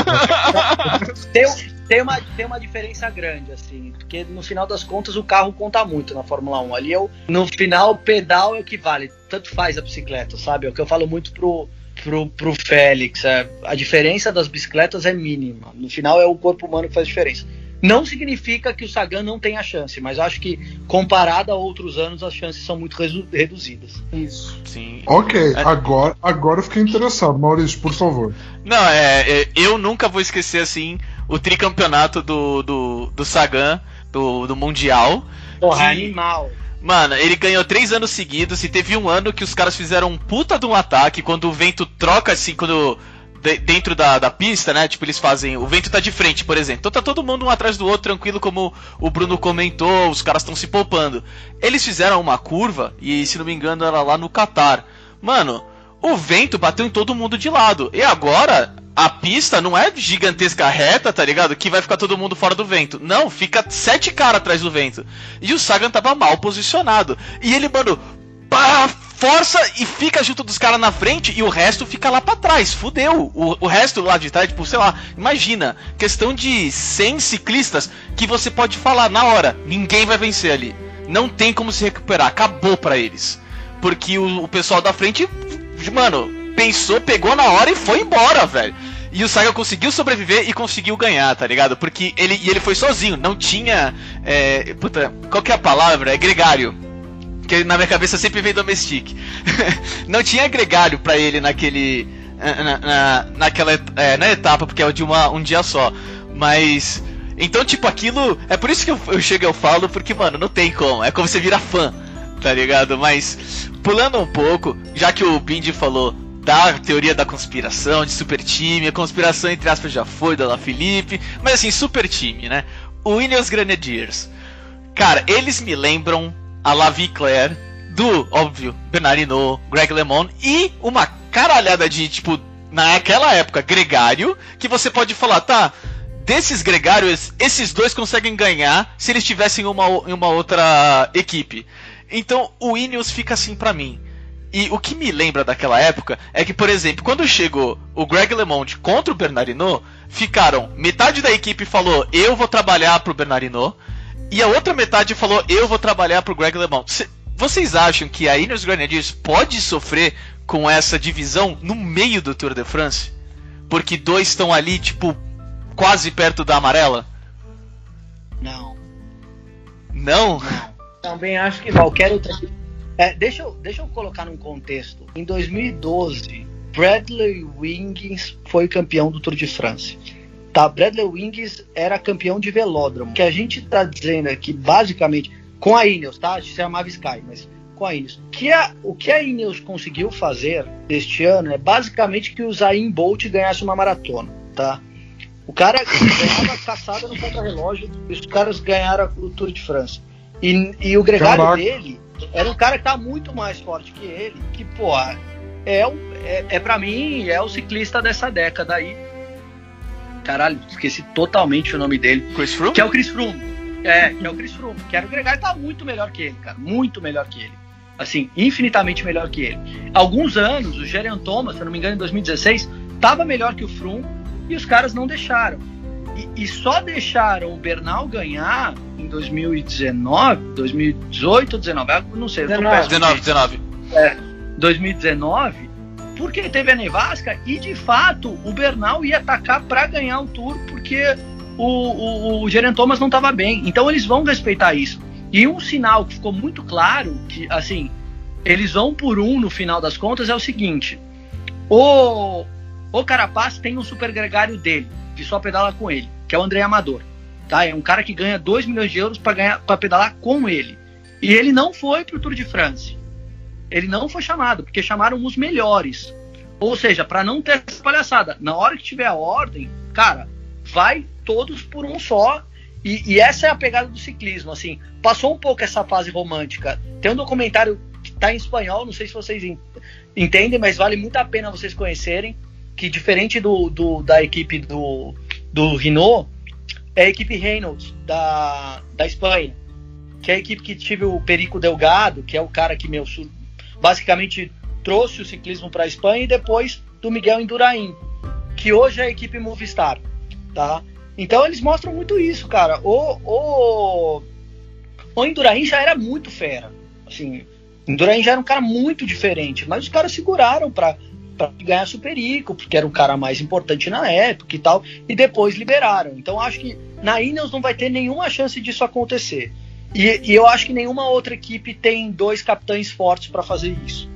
tem, tem, uma, tem uma diferença grande, assim, porque no final das contas o carro conta muito na Fórmula 1. Ali eu, no final, o pedal é o que vale. Tanto faz a bicicleta, sabe? É o que eu falo muito pro, pro, pro Félix. É, a diferença das bicicletas é mínima. No final é o corpo humano que faz diferença. Não significa que o Sagan não tenha chance, mas acho que comparado a outros anos as chances são muito reduzidas. Isso. Sim. Ok, é... agora, agora eu fiquei interessado. Maurício, por favor. Não, é, é, eu nunca vou esquecer assim o tricampeonato do, do, do Sagan, do, do Mundial. Porra, que... animal. Mano, ele ganhou três anos seguidos e teve um ano que os caras fizeram um puta de um ataque quando o vento troca assim, quando de, dentro da, da pista, né? Tipo, eles fazem. O vento tá de frente, por exemplo. Então tá todo mundo um atrás do outro, tranquilo, como o Bruno comentou, os caras estão se poupando. Eles fizeram uma curva, e se não me engano, era lá no Qatar. Mano, o vento bateu em todo mundo de lado. E agora, a pista não é gigantesca reta, tá ligado? Que vai ficar todo mundo fora do vento. Não, fica sete caras atrás do vento. E o Sagan tava mal posicionado. E ele, mano, pá, força e fica junto dos caras na frente e o resto fica lá para trás. Fudeu. O, o resto lá de trás, tipo, sei lá, imagina, questão de 100 ciclistas que você pode falar na hora, ninguém vai vencer ali. Não tem como se recuperar, acabou para eles. Porque o, o pessoal da frente, mano, pensou, pegou na hora e foi embora, velho. E o Saga conseguiu sobreviver e conseguiu ganhar, tá ligado? Porque ele, e ele foi sozinho, não tinha. É, puta, qual que é a palavra? É gregário que na minha cabeça sempre vem Domestic. não tinha gregário para ele naquele. Na, na, naquela é, na etapa, porque é de uma, um dia só. Mas. Então, tipo, aquilo. É por isso que eu, eu chego e eu falo, porque, mano, não tem como. É como você vira fã, tá ligado? Mas, pulando um pouco, já que o Bindi falou da teoria da conspiração, de super time, a conspiração entre aspas já foi da La Felipe, mas assim, super time, né? O Ineos Grenadiers. Cara, eles me lembram a Lavi Claire, do, óbvio, Bernardino, Greg LeMond e uma caralhada de, tipo, naquela época, gregário, que você pode falar, tá, desses gregários, esses dois conseguem ganhar se eles tivessem uma, uma outra equipe. Então o Ineos fica assim para mim. E o que me lembra daquela época é que, por exemplo, quando chegou o Greg LeMond contra o Bernardino, ficaram metade da equipe falou eu vou trabalhar pro Bernardino e a outra metade falou: Eu vou trabalhar pro Greg LeMond. vocês acham que a Ineos Grenadiers pode sofrer com essa divisão no meio do Tour de France? Porque dois estão ali, tipo, quase perto da amarela? Não. Não? Também acho que. Qualquer outra. É, deixa, eu, deixa eu colocar num contexto. Em 2012, Bradley Wiggins foi campeão do Tour de France. Tá, Bradley Wiggins era campeão de velódromo. O que a gente tá dizendo aqui, basicamente, com a Ineos, tá? Gente chamava Sky, mas com a Ineos. Que a, o que a Ineos conseguiu fazer este ano é basicamente que o Zayn Bolt ganhasse uma maratona, tá? O cara ganhava caçada no contra-relógio e os caras ganharam o Tour de France. E, e o gregário Caraca. dele era um cara que tá muito mais forte que ele, que, pô, é, o- é, é para mim, é o ciclista dessa década aí. Caralho, esqueci totalmente o nome dele. Chris Froome? Que é o Chris Froome. É, que é o Chris Froome. Que era o gregário tá muito melhor que ele, cara. Muito melhor que ele. Assim, infinitamente melhor que ele. Alguns anos, o Geraint Thomas, se eu não me engano, em 2016, tava melhor que o Froome e os caras não deixaram. E, e só deixaram o Bernal ganhar em 2019, 2018 ou 19, eu não sei, eu tô 19. péssimo de- 19, 19. 2019, porque teve a nevasca e de fato o Bernal ia atacar para ganhar o Tour porque o, o, o Geraint Thomas não estava bem. Então eles vão respeitar isso. E um sinal que ficou muito claro que assim eles vão por um no final das contas é o seguinte: o o Carapaz tem um super gregário dele que só pedala com ele, que é o André Amador. Tá? É um cara que ganha 2 milhões de euros para para pedalar com ele. E ele não foi pro Tour de France ele não foi chamado, porque chamaram os melhores. Ou seja, para não ter essa palhaçada, na hora que tiver a ordem, cara, vai todos por um só. E, e essa é a pegada do ciclismo, assim. Passou um pouco essa fase romântica. Tem um documentário que tá em espanhol, não sei se vocês en- entendem, mas vale muito a pena vocês conhecerem. Que diferente do, do- da equipe do, do Renault, é a equipe Reynolds da, da Espanha. Que é a equipe que tive o Perico Delgado, que é o cara que meu basicamente trouxe o ciclismo para a Espanha e depois do Miguel Indurain, que hoje é a equipe Movistar, tá? Então eles mostram muito isso, cara. O, o, o Indurain já era muito fera, assim, Indurain já era um cara muito diferente, mas os caras seguraram para para ganhar Superico, porque era o cara mais importante na época e tal, e depois liberaram. Então acho que na Ineos não vai ter nenhuma chance disso acontecer. E, e eu acho que nenhuma outra equipe tem dois capitães fortes para fazer isso.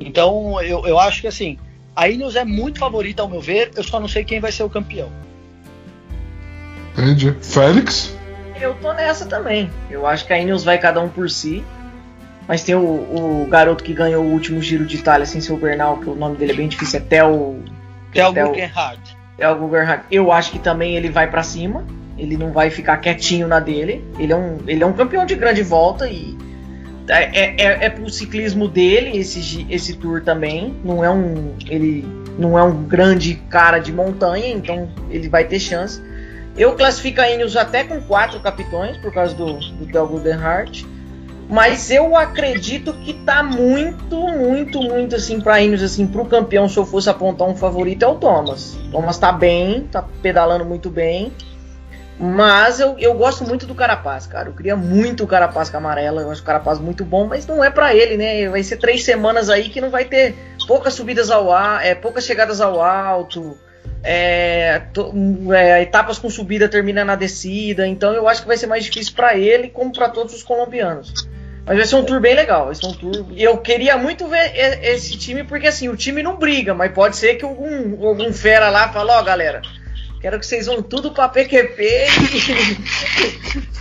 Então eu, eu acho que assim, a Ineos é muito favorita ao meu ver, eu só não sei quem vai ser o campeão. Entendi. Félix? Eu tô nessa também. Eu acho que a Ineos vai cada um por si. Mas tem o, o garoto que ganhou o último giro de Itália sem ser o Bernal, que o nome dele é bem difícil, é Theo. Theo Guggenhardt. Theo Guggenhardt. Eu acho que também ele vai pra cima. Ele não vai ficar quietinho na dele. Ele é um, ele é um campeão de grande volta e é, é, é pro ciclismo dele esse, esse tour também. Não é um. Ele não é um grande cara de montanha, então ele vai ter chance. Eu classifico a Ineos até com quatro capitões, por causa do, do Theo Guggenhardt. Mas eu acredito que tá muito, muito, muito assim pra Ineos, assim, pro campeão, se eu fosse apontar um favorito, é o Thomas. Thomas tá bem, tá pedalando muito bem. Mas eu, eu gosto muito do Carapaz, cara. Eu queria muito o Carapaz com amarela. Eu acho o Carapaz muito bom, mas não é pra ele, né? Vai ser três semanas aí que não vai ter poucas subidas ao ar, é, poucas chegadas ao alto. É, to- é, etapas com subida termina na descida, então eu acho que vai ser mais difícil pra ele como pra todos os colombianos. Mas vai ser um tour bem legal. Vai ser um tour. E eu queria muito ver esse time, porque assim, o time não briga, mas pode ser que algum, algum fera lá fale, ó, galera, quero que vocês vão tudo pra PQP.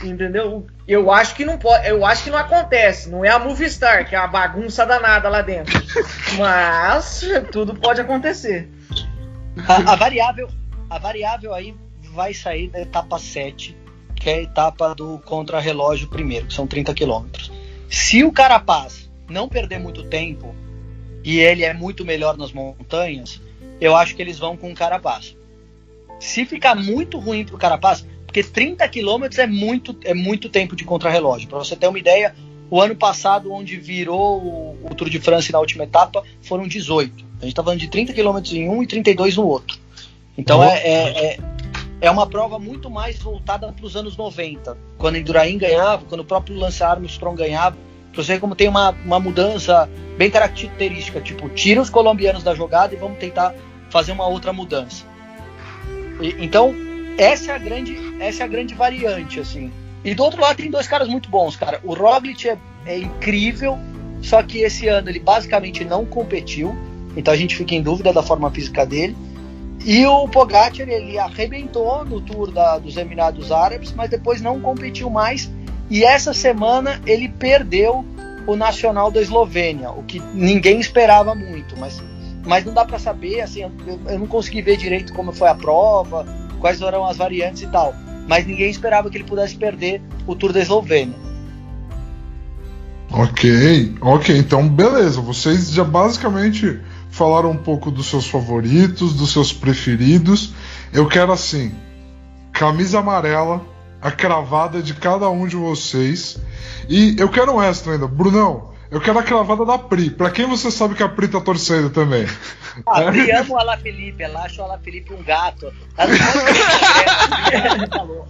Entendeu? Eu acho que não pode. Eu acho que não acontece. Não é a Movistar, que é uma bagunça danada lá dentro. Mas tudo pode acontecer. A, a variável, a variável aí vai sair da etapa 7, que é a etapa do contra-relógio primeiro, que são 30 quilômetros. Se o Carapaz não perder muito tempo e ele é muito melhor nas montanhas, eu acho que eles vão com o Carapaz. Se ficar muito ruim pro Carapaz, porque 30 quilômetros é muito, é muito tempo de contrarrelógio. Para você ter uma ideia, o ano passado, onde virou o, o Tour de France na última etapa, foram 18. A gente tá falando de 30 quilômetros em um e 32 no outro. Então Nossa. é, é, é, uma prova muito mais voltada para os anos 90, quando Indurain ganhava, quando o próprio Lance Armstrong ganhava. Você como tem uma, uma mudança bem característica, tipo, tira os colombianos da jogada e vamos tentar fazer uma outra mudança. E, então, essa é a grande, essa é a grande variante, assim. E do outro lado tem dois caras muito bons, cara. O Roglic é, é incrível, só que esse ano ele basicamente não competiu, então a gente fica em dúvida da forma física dele. E o Pogacar ele arrebentou no Tour da, dos Emirados Árabes, mas depois não competiu mais. E essa semana ele perdeu o Nacional da Eslovênia, o que ninguém esperava muito, mas, mas não dá para saber, assim, eu, eu, não consegui ver direito como foi a prova, quais foram as variantes e tal, mas ninguém esperava que ele pudesse perder o Tour da Eslovênia. Ok, ok, então beleza, vocês já basicamente falaram um pouco dos seus favoritos, dos seus preferidos. Eu quero assim, camisa amarela, a cravada de cada um de vocês. E eu quero um extra ainda, Brunão. Eu quero a cravada da Pri. Pra quem você sabe que a Pri tá torcendo também? Ah, a Pri ama o Ala Felipe. Ela acha o Ala Felipe um gato. Ela não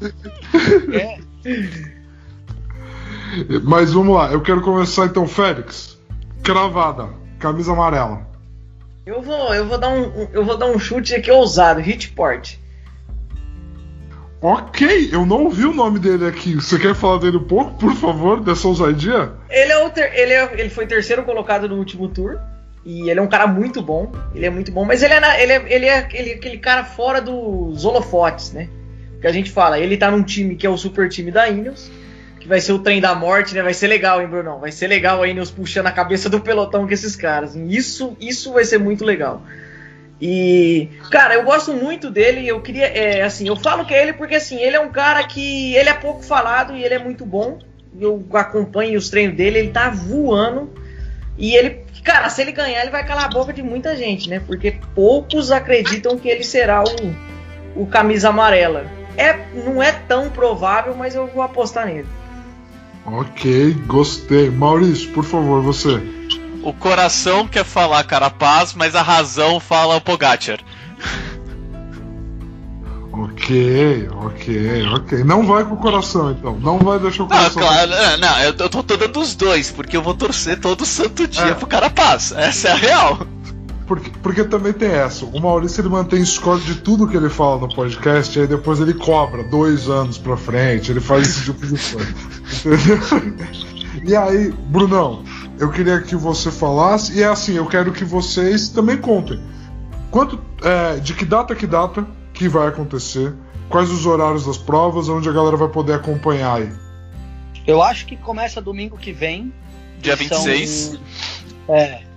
é. Mas vamos lá. Eu quero começar então, Félix. Cravada. Camisa amarela. Eu vou, eu vou dar um, eu vou dar um chute aqui ousado, Hitport. Ok, eu não ouvi o nome dele aqui. Você quer falar dele um pouco, por favor, dessa ousadia? Ele, é o ter, ele, é, ele foi terceiro colocado no último tour. E ele é um cara muito bom. Ele é muito bom. Mas ele é, na, ele é, ele é aquele, aquele cara fora dos holofotes, né? Que a gente fala. Ele tá num time que é o super time da Ineos. Vai ser o trem da morte, né? Vai ser legal, hein, Brunão? Vai ser legal a Ineos puxando a cabeça do pelotão com esses caras. Isso, isso vai ser muito legal. E, cara, eu gosto muito dele. Eu queria, é, assim, eu falo que é ele porque, assim, ele é um cara que ele é pouco falado e ele é muito bom. Eu acompanho os treinos dele, ele tá voando. E ele, cara, se ele ganhar, ele vai calar a boca de muita gente, né? Porque poucos acreditam que ele será o, o camisa amarela. É, não é tão provável, mas eu vou apostar nele. Ok, gostei. Maurício, por favor, você. O coração quer falar Carapaz, mas a razão fala o Pogacar. Ok, ok, ok. Não vai com o coração, então. Não vai deixar o coração. Não, claro, é, não, eu tô, tô dando os dois, porque eu vou torcer todo santo dia é. pro Carapaz. Essa é a real. Porque, porque também tem essa. O Maurício ele mantém score de tudo que ele fala no podcast, e aí depois ele cobra dois anos pra frente, ele faz esse tipo de coisa. Entendeu? E aí, Brunão, eu queria que você falasse, e é assim, eu quero que vocês também contem. Quanto, é, de que data que data que vai acontecer? Quais os horários das provas, onde a galera vai poder acompanhar aí? Eu acho que começa domingo que vem. Dia 26. São, é.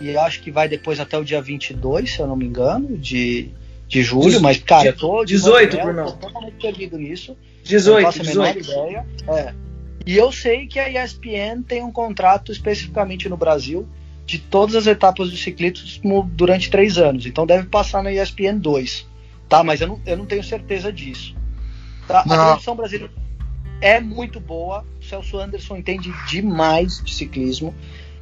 E eu acho que vai depois até o dia 22, se eu não me engano, de, de julho. Mas, cara, eu tô. 18, Bruno. Tô totalmente perdido nisso. 18, não faço 18. ideia. É. E eu sei que a ESPN tem um contrato especificamente no Brasil de todas as etapas do ciclismo durante três anos. Então deve passar na ESPN 2. Tá? Mas eu não, eu não tenho certeza disso. Tá? A transmissão brasileira é muito boa. O Celso Anderson entende demais de ciclismo.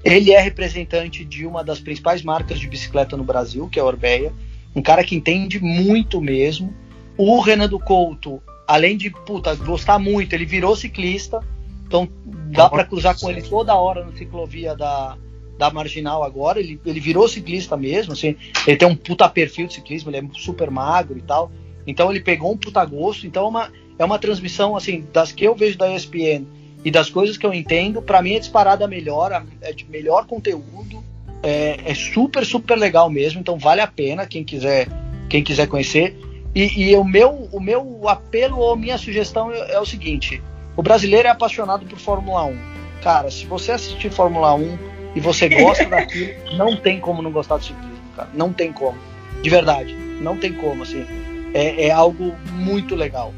Ele é representante de uma das principais marcas de bicicleta no Brasil, que é a Orbeia. Um cara que entende muito mesmo. O Renan do Couto, além de puta, gostar muito, ele virou ciclista então dá para cruzar com ele toda hora na ciclovia da, da Marginal agora. Ele, ele virou ciclista mesmo, assim. Ele tem um puta perfil de ciclismo, ele é super magro e tal. Então ele pegou um puta gosto. Então é uma, é uma transmissão, assim, das que eu vejo da ESPN e das coisas que eu entendo, para mim é disparada melhor, é de melhor conteúdo. É, é, super, super legal mesmo. Então vale a pena quem quiser, quem quiser conhecer. E, e o, meu, o meu apelo ou minha sugestão é, é o seguinte o brasileiro é apaixonado por Fórmula 1. Cara, se você assistir Fórmula 1 e você gosta daquilo, não tem como não gostar do ciclismo, cara. Não tem como. De verdade. Não tem como, assim. É, é algo muito legal.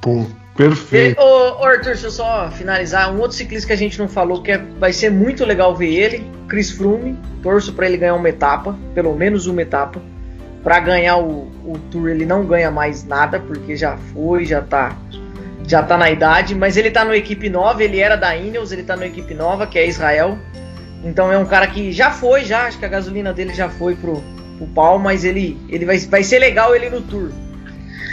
Pô, perfeito. ô, Arthur, deixa eu só finalizar. Um outro ciclista que a gente não falou, que é, vai ser muito legal ver ele, Chris Froome. Torço para ele ganhar uma etapa, pelo menos uma etapa. Para ganhar o, o Tour, ele não ganha mais nada, porque já foi, já tá já tá na idade, mas ele tá no equipe nova, ele era da Ineos, ele tá no equipe nova, que é Israel. Então é um cara que já foi, já, acho que a gasolina dele já foi pro, pro pau, mas ele, ele vai, vai ser legal ele no tour.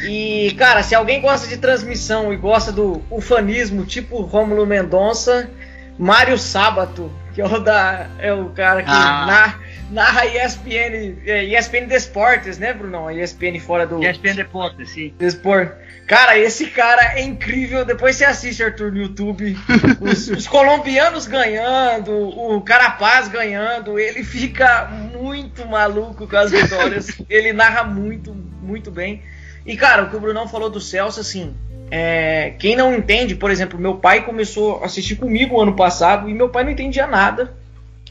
E, cara, se alguém gosta de transmissão e gosta do ufanismo, tipo Rômulo Mendonça, Mário Sábato, que é o, da, é o cara que Ah. na- narra ESPN, é, ESPN Desportes, né, Brunão? ESPN fora do ESPN Deportes, sim. Desport. Cara, esse cara é incrível. Depois você assiste, Arthur, no YouTube. Os, os colombianos ganhando, o Carapaz ganhando. Ele fica muito maluco com as vitórias. Ele narra muito, muito bem. E, cara, o que o Brunão falou do Celso, assim. é, quem não entende, por exemplo, meu pai começou a assistir comigo ano passado e meu pai não entendia nada.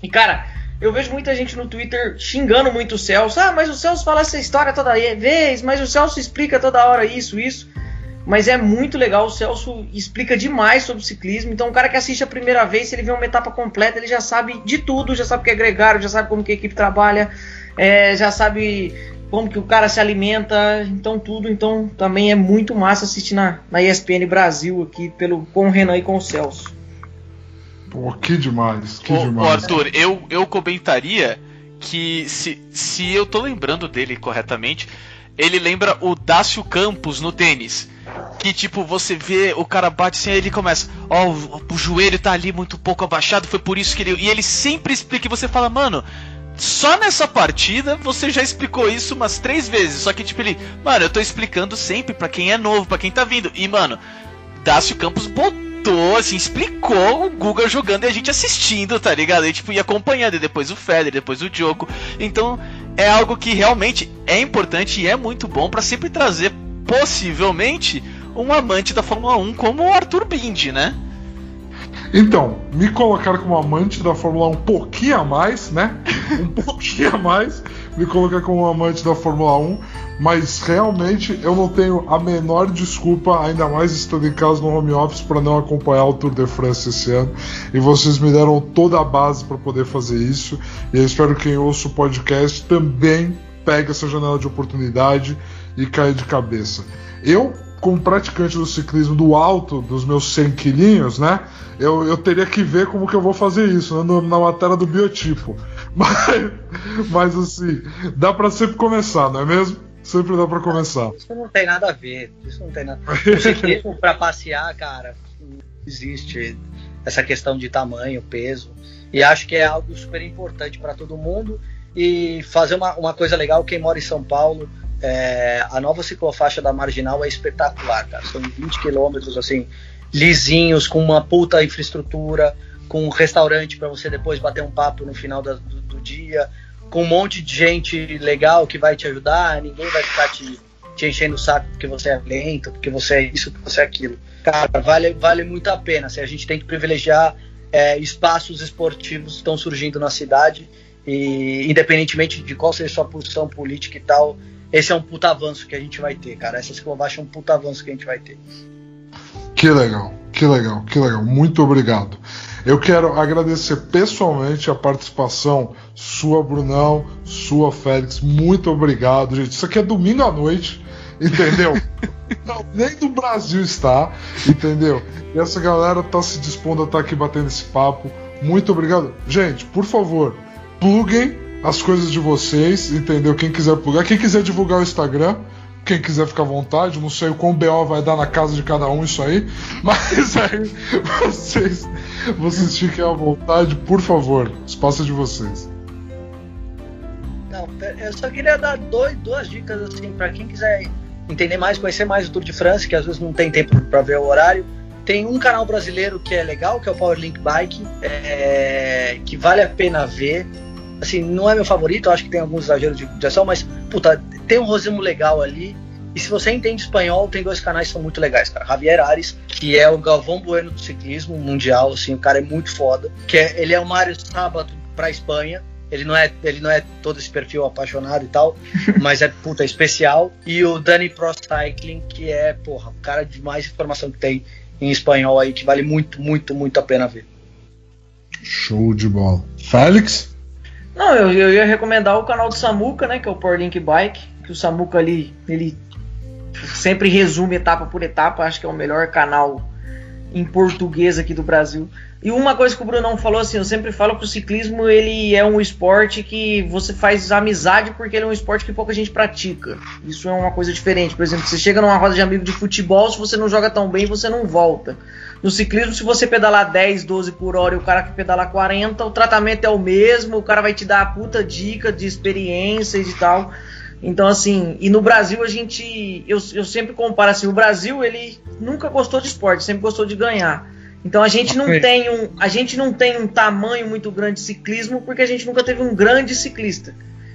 E, cara, eu vejo muita gente no Twitter xingando muito o Celso. Ah, mas o Celso fala essa história toda vez, mas o Celso explica toda hora isso, isso. Mas é muito legal, o Celso explica demais sobre ciclismo. Então, o cara que assiste a primeira vez, se ele vê uma etapa completa, ele já sabe de tudo, já sabe o que é gregário, já sabe como que a equipe trabalha, é, já sabe como que o cara se alimenta, então tudo. Então, também é muito massa assistir na, na ESPN Brasil aqui pelo, com o Renan e com o Celso. Pô, que demais, que Ô, ô, demais. Arthur, eu, eu comentaria que se, se eu tô lembrando dele corretamente, ele lembra o Dácio Campos no tênis. Que tipo, você vê o cara bate assim, aí ele começa, ó, o, o joelho tá ali muito pouco abaixado, foi por isso que ele. E ele sempre explica e você fala, mano. Só nessa partida você já explicou isso umas três vezes. Só que, tipo, ele. Mano, eu tô explicando sempre pra quem é novo, pra quem tá vindo. E, mano, Dácio Campos botou, assim, explicou o Guga jogando e a gente assistindo, tá ligado? E, tipo, ia acompanhando, e depois o Federer, depois o Djoko. Então, é algo que realmente é importante e é muito bom pra sempre trazer, possivelmente, um amante da Fórmula 1 como o Arthur Bindi, né? Então, me colocar como amante da Fórmula 1 um pouquinho a mais, né? Um pouquinho a mais, me colocar como amante da Fórmula 1, mas realmente eu não tenho a menor desculpa, ainda mais estando em casa no home office, para não acompanhar o Tour de France esse ano. E vocês me deram toda a base para poder fazer isso. E eu espero que quem ouça o podcast também pegue essa janela de oportunidade e caia de cabeça. Eu, como praticante do ciclismo do alto dos meus 100 quilinhos, né? Eu, eu teria que ver como que eu vou fazer isso, né, no- na matéria do biotipo. Mas, mas assim, dá pra sempre começar, não é mesmo? Sempre dá pra começar. Isso não tem nada a ver. Isso não tem nada. O ciclismo pra passear, cara, existe essa questão de tamanho, peso. E acho que é algo super importante para todo mundo. E fazer uma, uma coisa legal, quem mora em São Paulo, é, a nova ciclofaixa da Marginal é espetacular, cara. São 20 quilômetros, assim, lisinhos, com uma puta infraestrutura, com um restaurante para você depois bater um papo no final da- do, do dia, com um monte de gente legal que vai te ajudar, ninguém vai ficar te, te enchendo o saco porque você é lento, porque você é isso, porque você é aquilo. Cara, vale, vale muito a pena. Assim, a gente tem que privilegiar é, espaços esportivos que estão surgindo na cidade e independentemente de qual seja sua posição política e tal, esse é um puta avanço que a gente vai ter, cara. Essa ciclovaixa é um puta avanço que a gente vai ter. Que legal, que legal, que legal. Muito obrigado. Eu quero agradecer pessoalmente a participação sua, Brunão, sua, Félix. Muito obrigado, gente. Isso aqui é domingo à noite, entendeu? Não, nem do Brasil está, entendeu? E essa galera tá se dispondo a estar aqui batendo esse papo. Muito obrigado. Gente, por favor, pluguem as coisas de vocês, entendeu? Quem quiser plugar, quem quiser divulgar o Instagram, quem quiser ficar à vontade, não sei o quão BO vai dar na casa de cada um isso aí, mas aí vocês, vocês fiquem à vontade, por favor, espaço é de vocês. Eu só queria dar dois, duas dicas assim para quem quiser entender mais, conhecer mais o Tour de France, que às vezes não tem tempo para ver o horário. Tem um canal brasileiro que é legal, que é o Powerlink Bike, é, que vale a pena ver. Assim, não é meu favorito, acho que tem alguns exageros de direção, mas puta, tem um rosimo legal ali. E se você entende espanhol, tem dois canais que são muito legais, cara. Javier Ares, que é o Galvão Bueno do ciclismo mundial, assim, o cara é muito foda. Que é, ele é o Mário Sábato pra Espanha. Ele não, é, ele não é todo esse perfil apaixonado e tal, mas é puta especial. E o Dani Pro Cycling, que é, porra, o cara de mais informação que tem em espanhol aí, que vale muito, muito, muito a pena ver. Show de bola. Félix? Não, eu, eu ia recomendar o canal do Samuca, né? Que é o Powerlink Bike. Que o Samuca ali, ele sempre resume etapa por etapa. Acho que é o melhor canal em português aqui do Brasil. E uma coisa que o Brunão falou assim, eu sempre falo que o ciclismo ele é um esporte que você faz amizade porque ele é um esporte que pouca gente pratica. Isso é uma coisa diferente. Por exemplo, você chega numa roda de amigo de futebol, se você não joga tão bem, você não volta. No ciclismo, se você pedalar 10, 12 por hora e o cara que pedala 40, o tratamento é o mesmo, o cara vai te dar a puta dica de experiência e tal. Então, assim, e no Brasil a gente. Eu, eu sempre comparo assim, o Brasil ele nunca gostou de esporte, sempre gostou de ganhar. Então a gente não tem um, a gente não tem um tamanho muito grande de ciclismo porque a gente nunca teve um grande ciclista.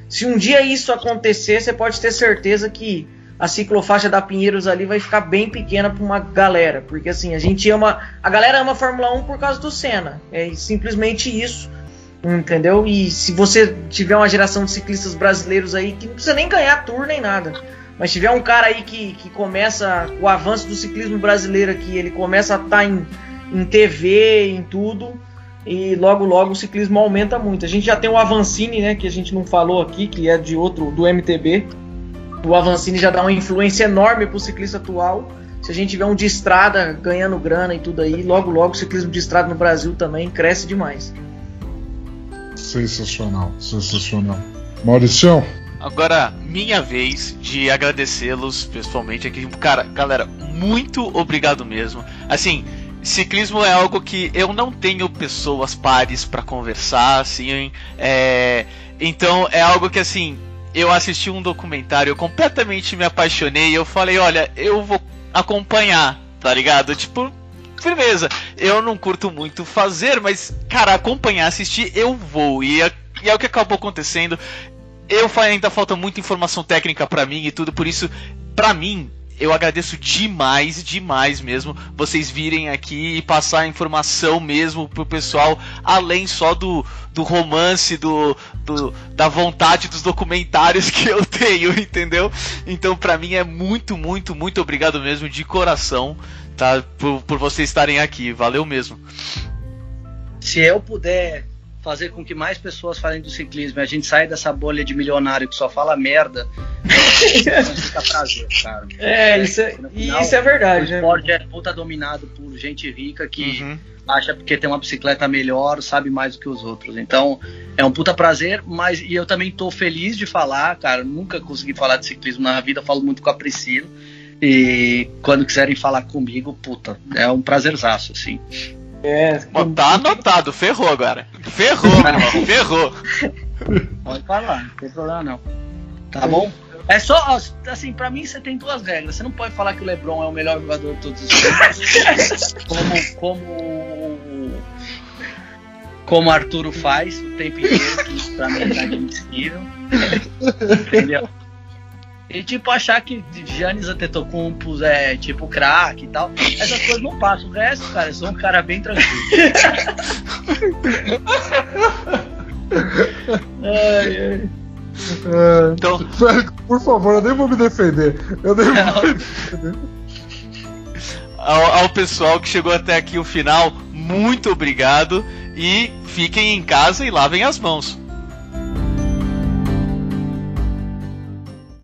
Se um dia isso acontecer, você pode ter certeza que a ciclofaixa da Pinheiros ali vai ficar bem pequena para uma galera, porque assim, a gente ama, a galera ama a Fórmula 1 por causa do Senna. É simplesmente isso. Entendeu? E se você tiver uma geração de ciclistas brasileiros aí que não precisa nem ganhar tour nem nada, mas tiver um cara aí que, que começa o avanço do ciclismo brasileiro aqui, ele começa a estar tá em em TV, em tudo. E logo logo o ciclismo aumenta muito. A gente já tem o Avancini, né, que a gente não falou aqui, que é de outro do MTB. O Avancini já dá uma influência enorme para o ciclista atual. Se a gente tiver um de estrada ganhando grana e tudo aí, logo logo o ciclismo de estrada no Brasil também cresce demais. Sensacional, sensacional. Maurício? Agora, minha vez de agradecê-los pessoalmente aqui. Cara, galera, muito obrigado mesmo. Assim, ciclismo é algo que eu não tenho pessoas pares para conversar, assim, é, então é algo que assim eu assisti um documentário, eu completamente me apaixonei eu falei, olha, eu vou acompanhar, tá ligado? Tipo, firmeza. Eu não curto muito fazer, mas cara, acompanhar, assistir, eu vou e é, e é o que acabou acontecendo. Eu ainda falta muita informação técnica para mim e tudo, por isso, para mim, eu agradeço demais, demais mesmo, vocês virem aqui e passar a informação mesmo pro pessoal, além só do, do romance, do, do da vontade dos documentários que eu tenho, entendeu? Então, para mim é muito, muito, muito obrigado mesmo, de coração, tá? Por, por vocês estarem aqui, valeu mesmo. Se eu puder fazer com que mais pessoas falem do ciclismo e a gente saia dessa bolha de milionário que só fala merda, fica prazer, cara. É, isso é, final, isso é verdade. O né? esporte é puta dominado por gente rica que uhum. acha porque tem uma bicicleta melhor, sabe mais do que os outros. Então, é um puta prazer, mas e eu também tô feliz de falar, cara, nunca consegui falar de ciclismo na vida, falo muito com a Priscila. E quando quiserem falar comigo, puta, é um prazerzaço, assim. É, tá anotado, ferrou agora. Ferrou, meu irmão, ferrou. Pode falar, não tem problema não. Tá bom? É só, assim, pra mim você tem duas regras. Você não pode falar que o LeBron é o melhor jogador de todos os tempos. como, como, como Arturo faz o tempo inteiro, que pra mim é inadmissível. Entendeu? E tipo, achar que Giannis Antetokounmpo é tipo craque e tal. Essas coisas não passam. O resto, cara, eu sou um cara bem tranquilo. ai, ai. É, então, por favor, eu nem vou me defender. Eu nem vou me defender. Ao, ao pessoal que chegou até aqui o final, muito obrigado e fiquem em casa e lavem as mãos.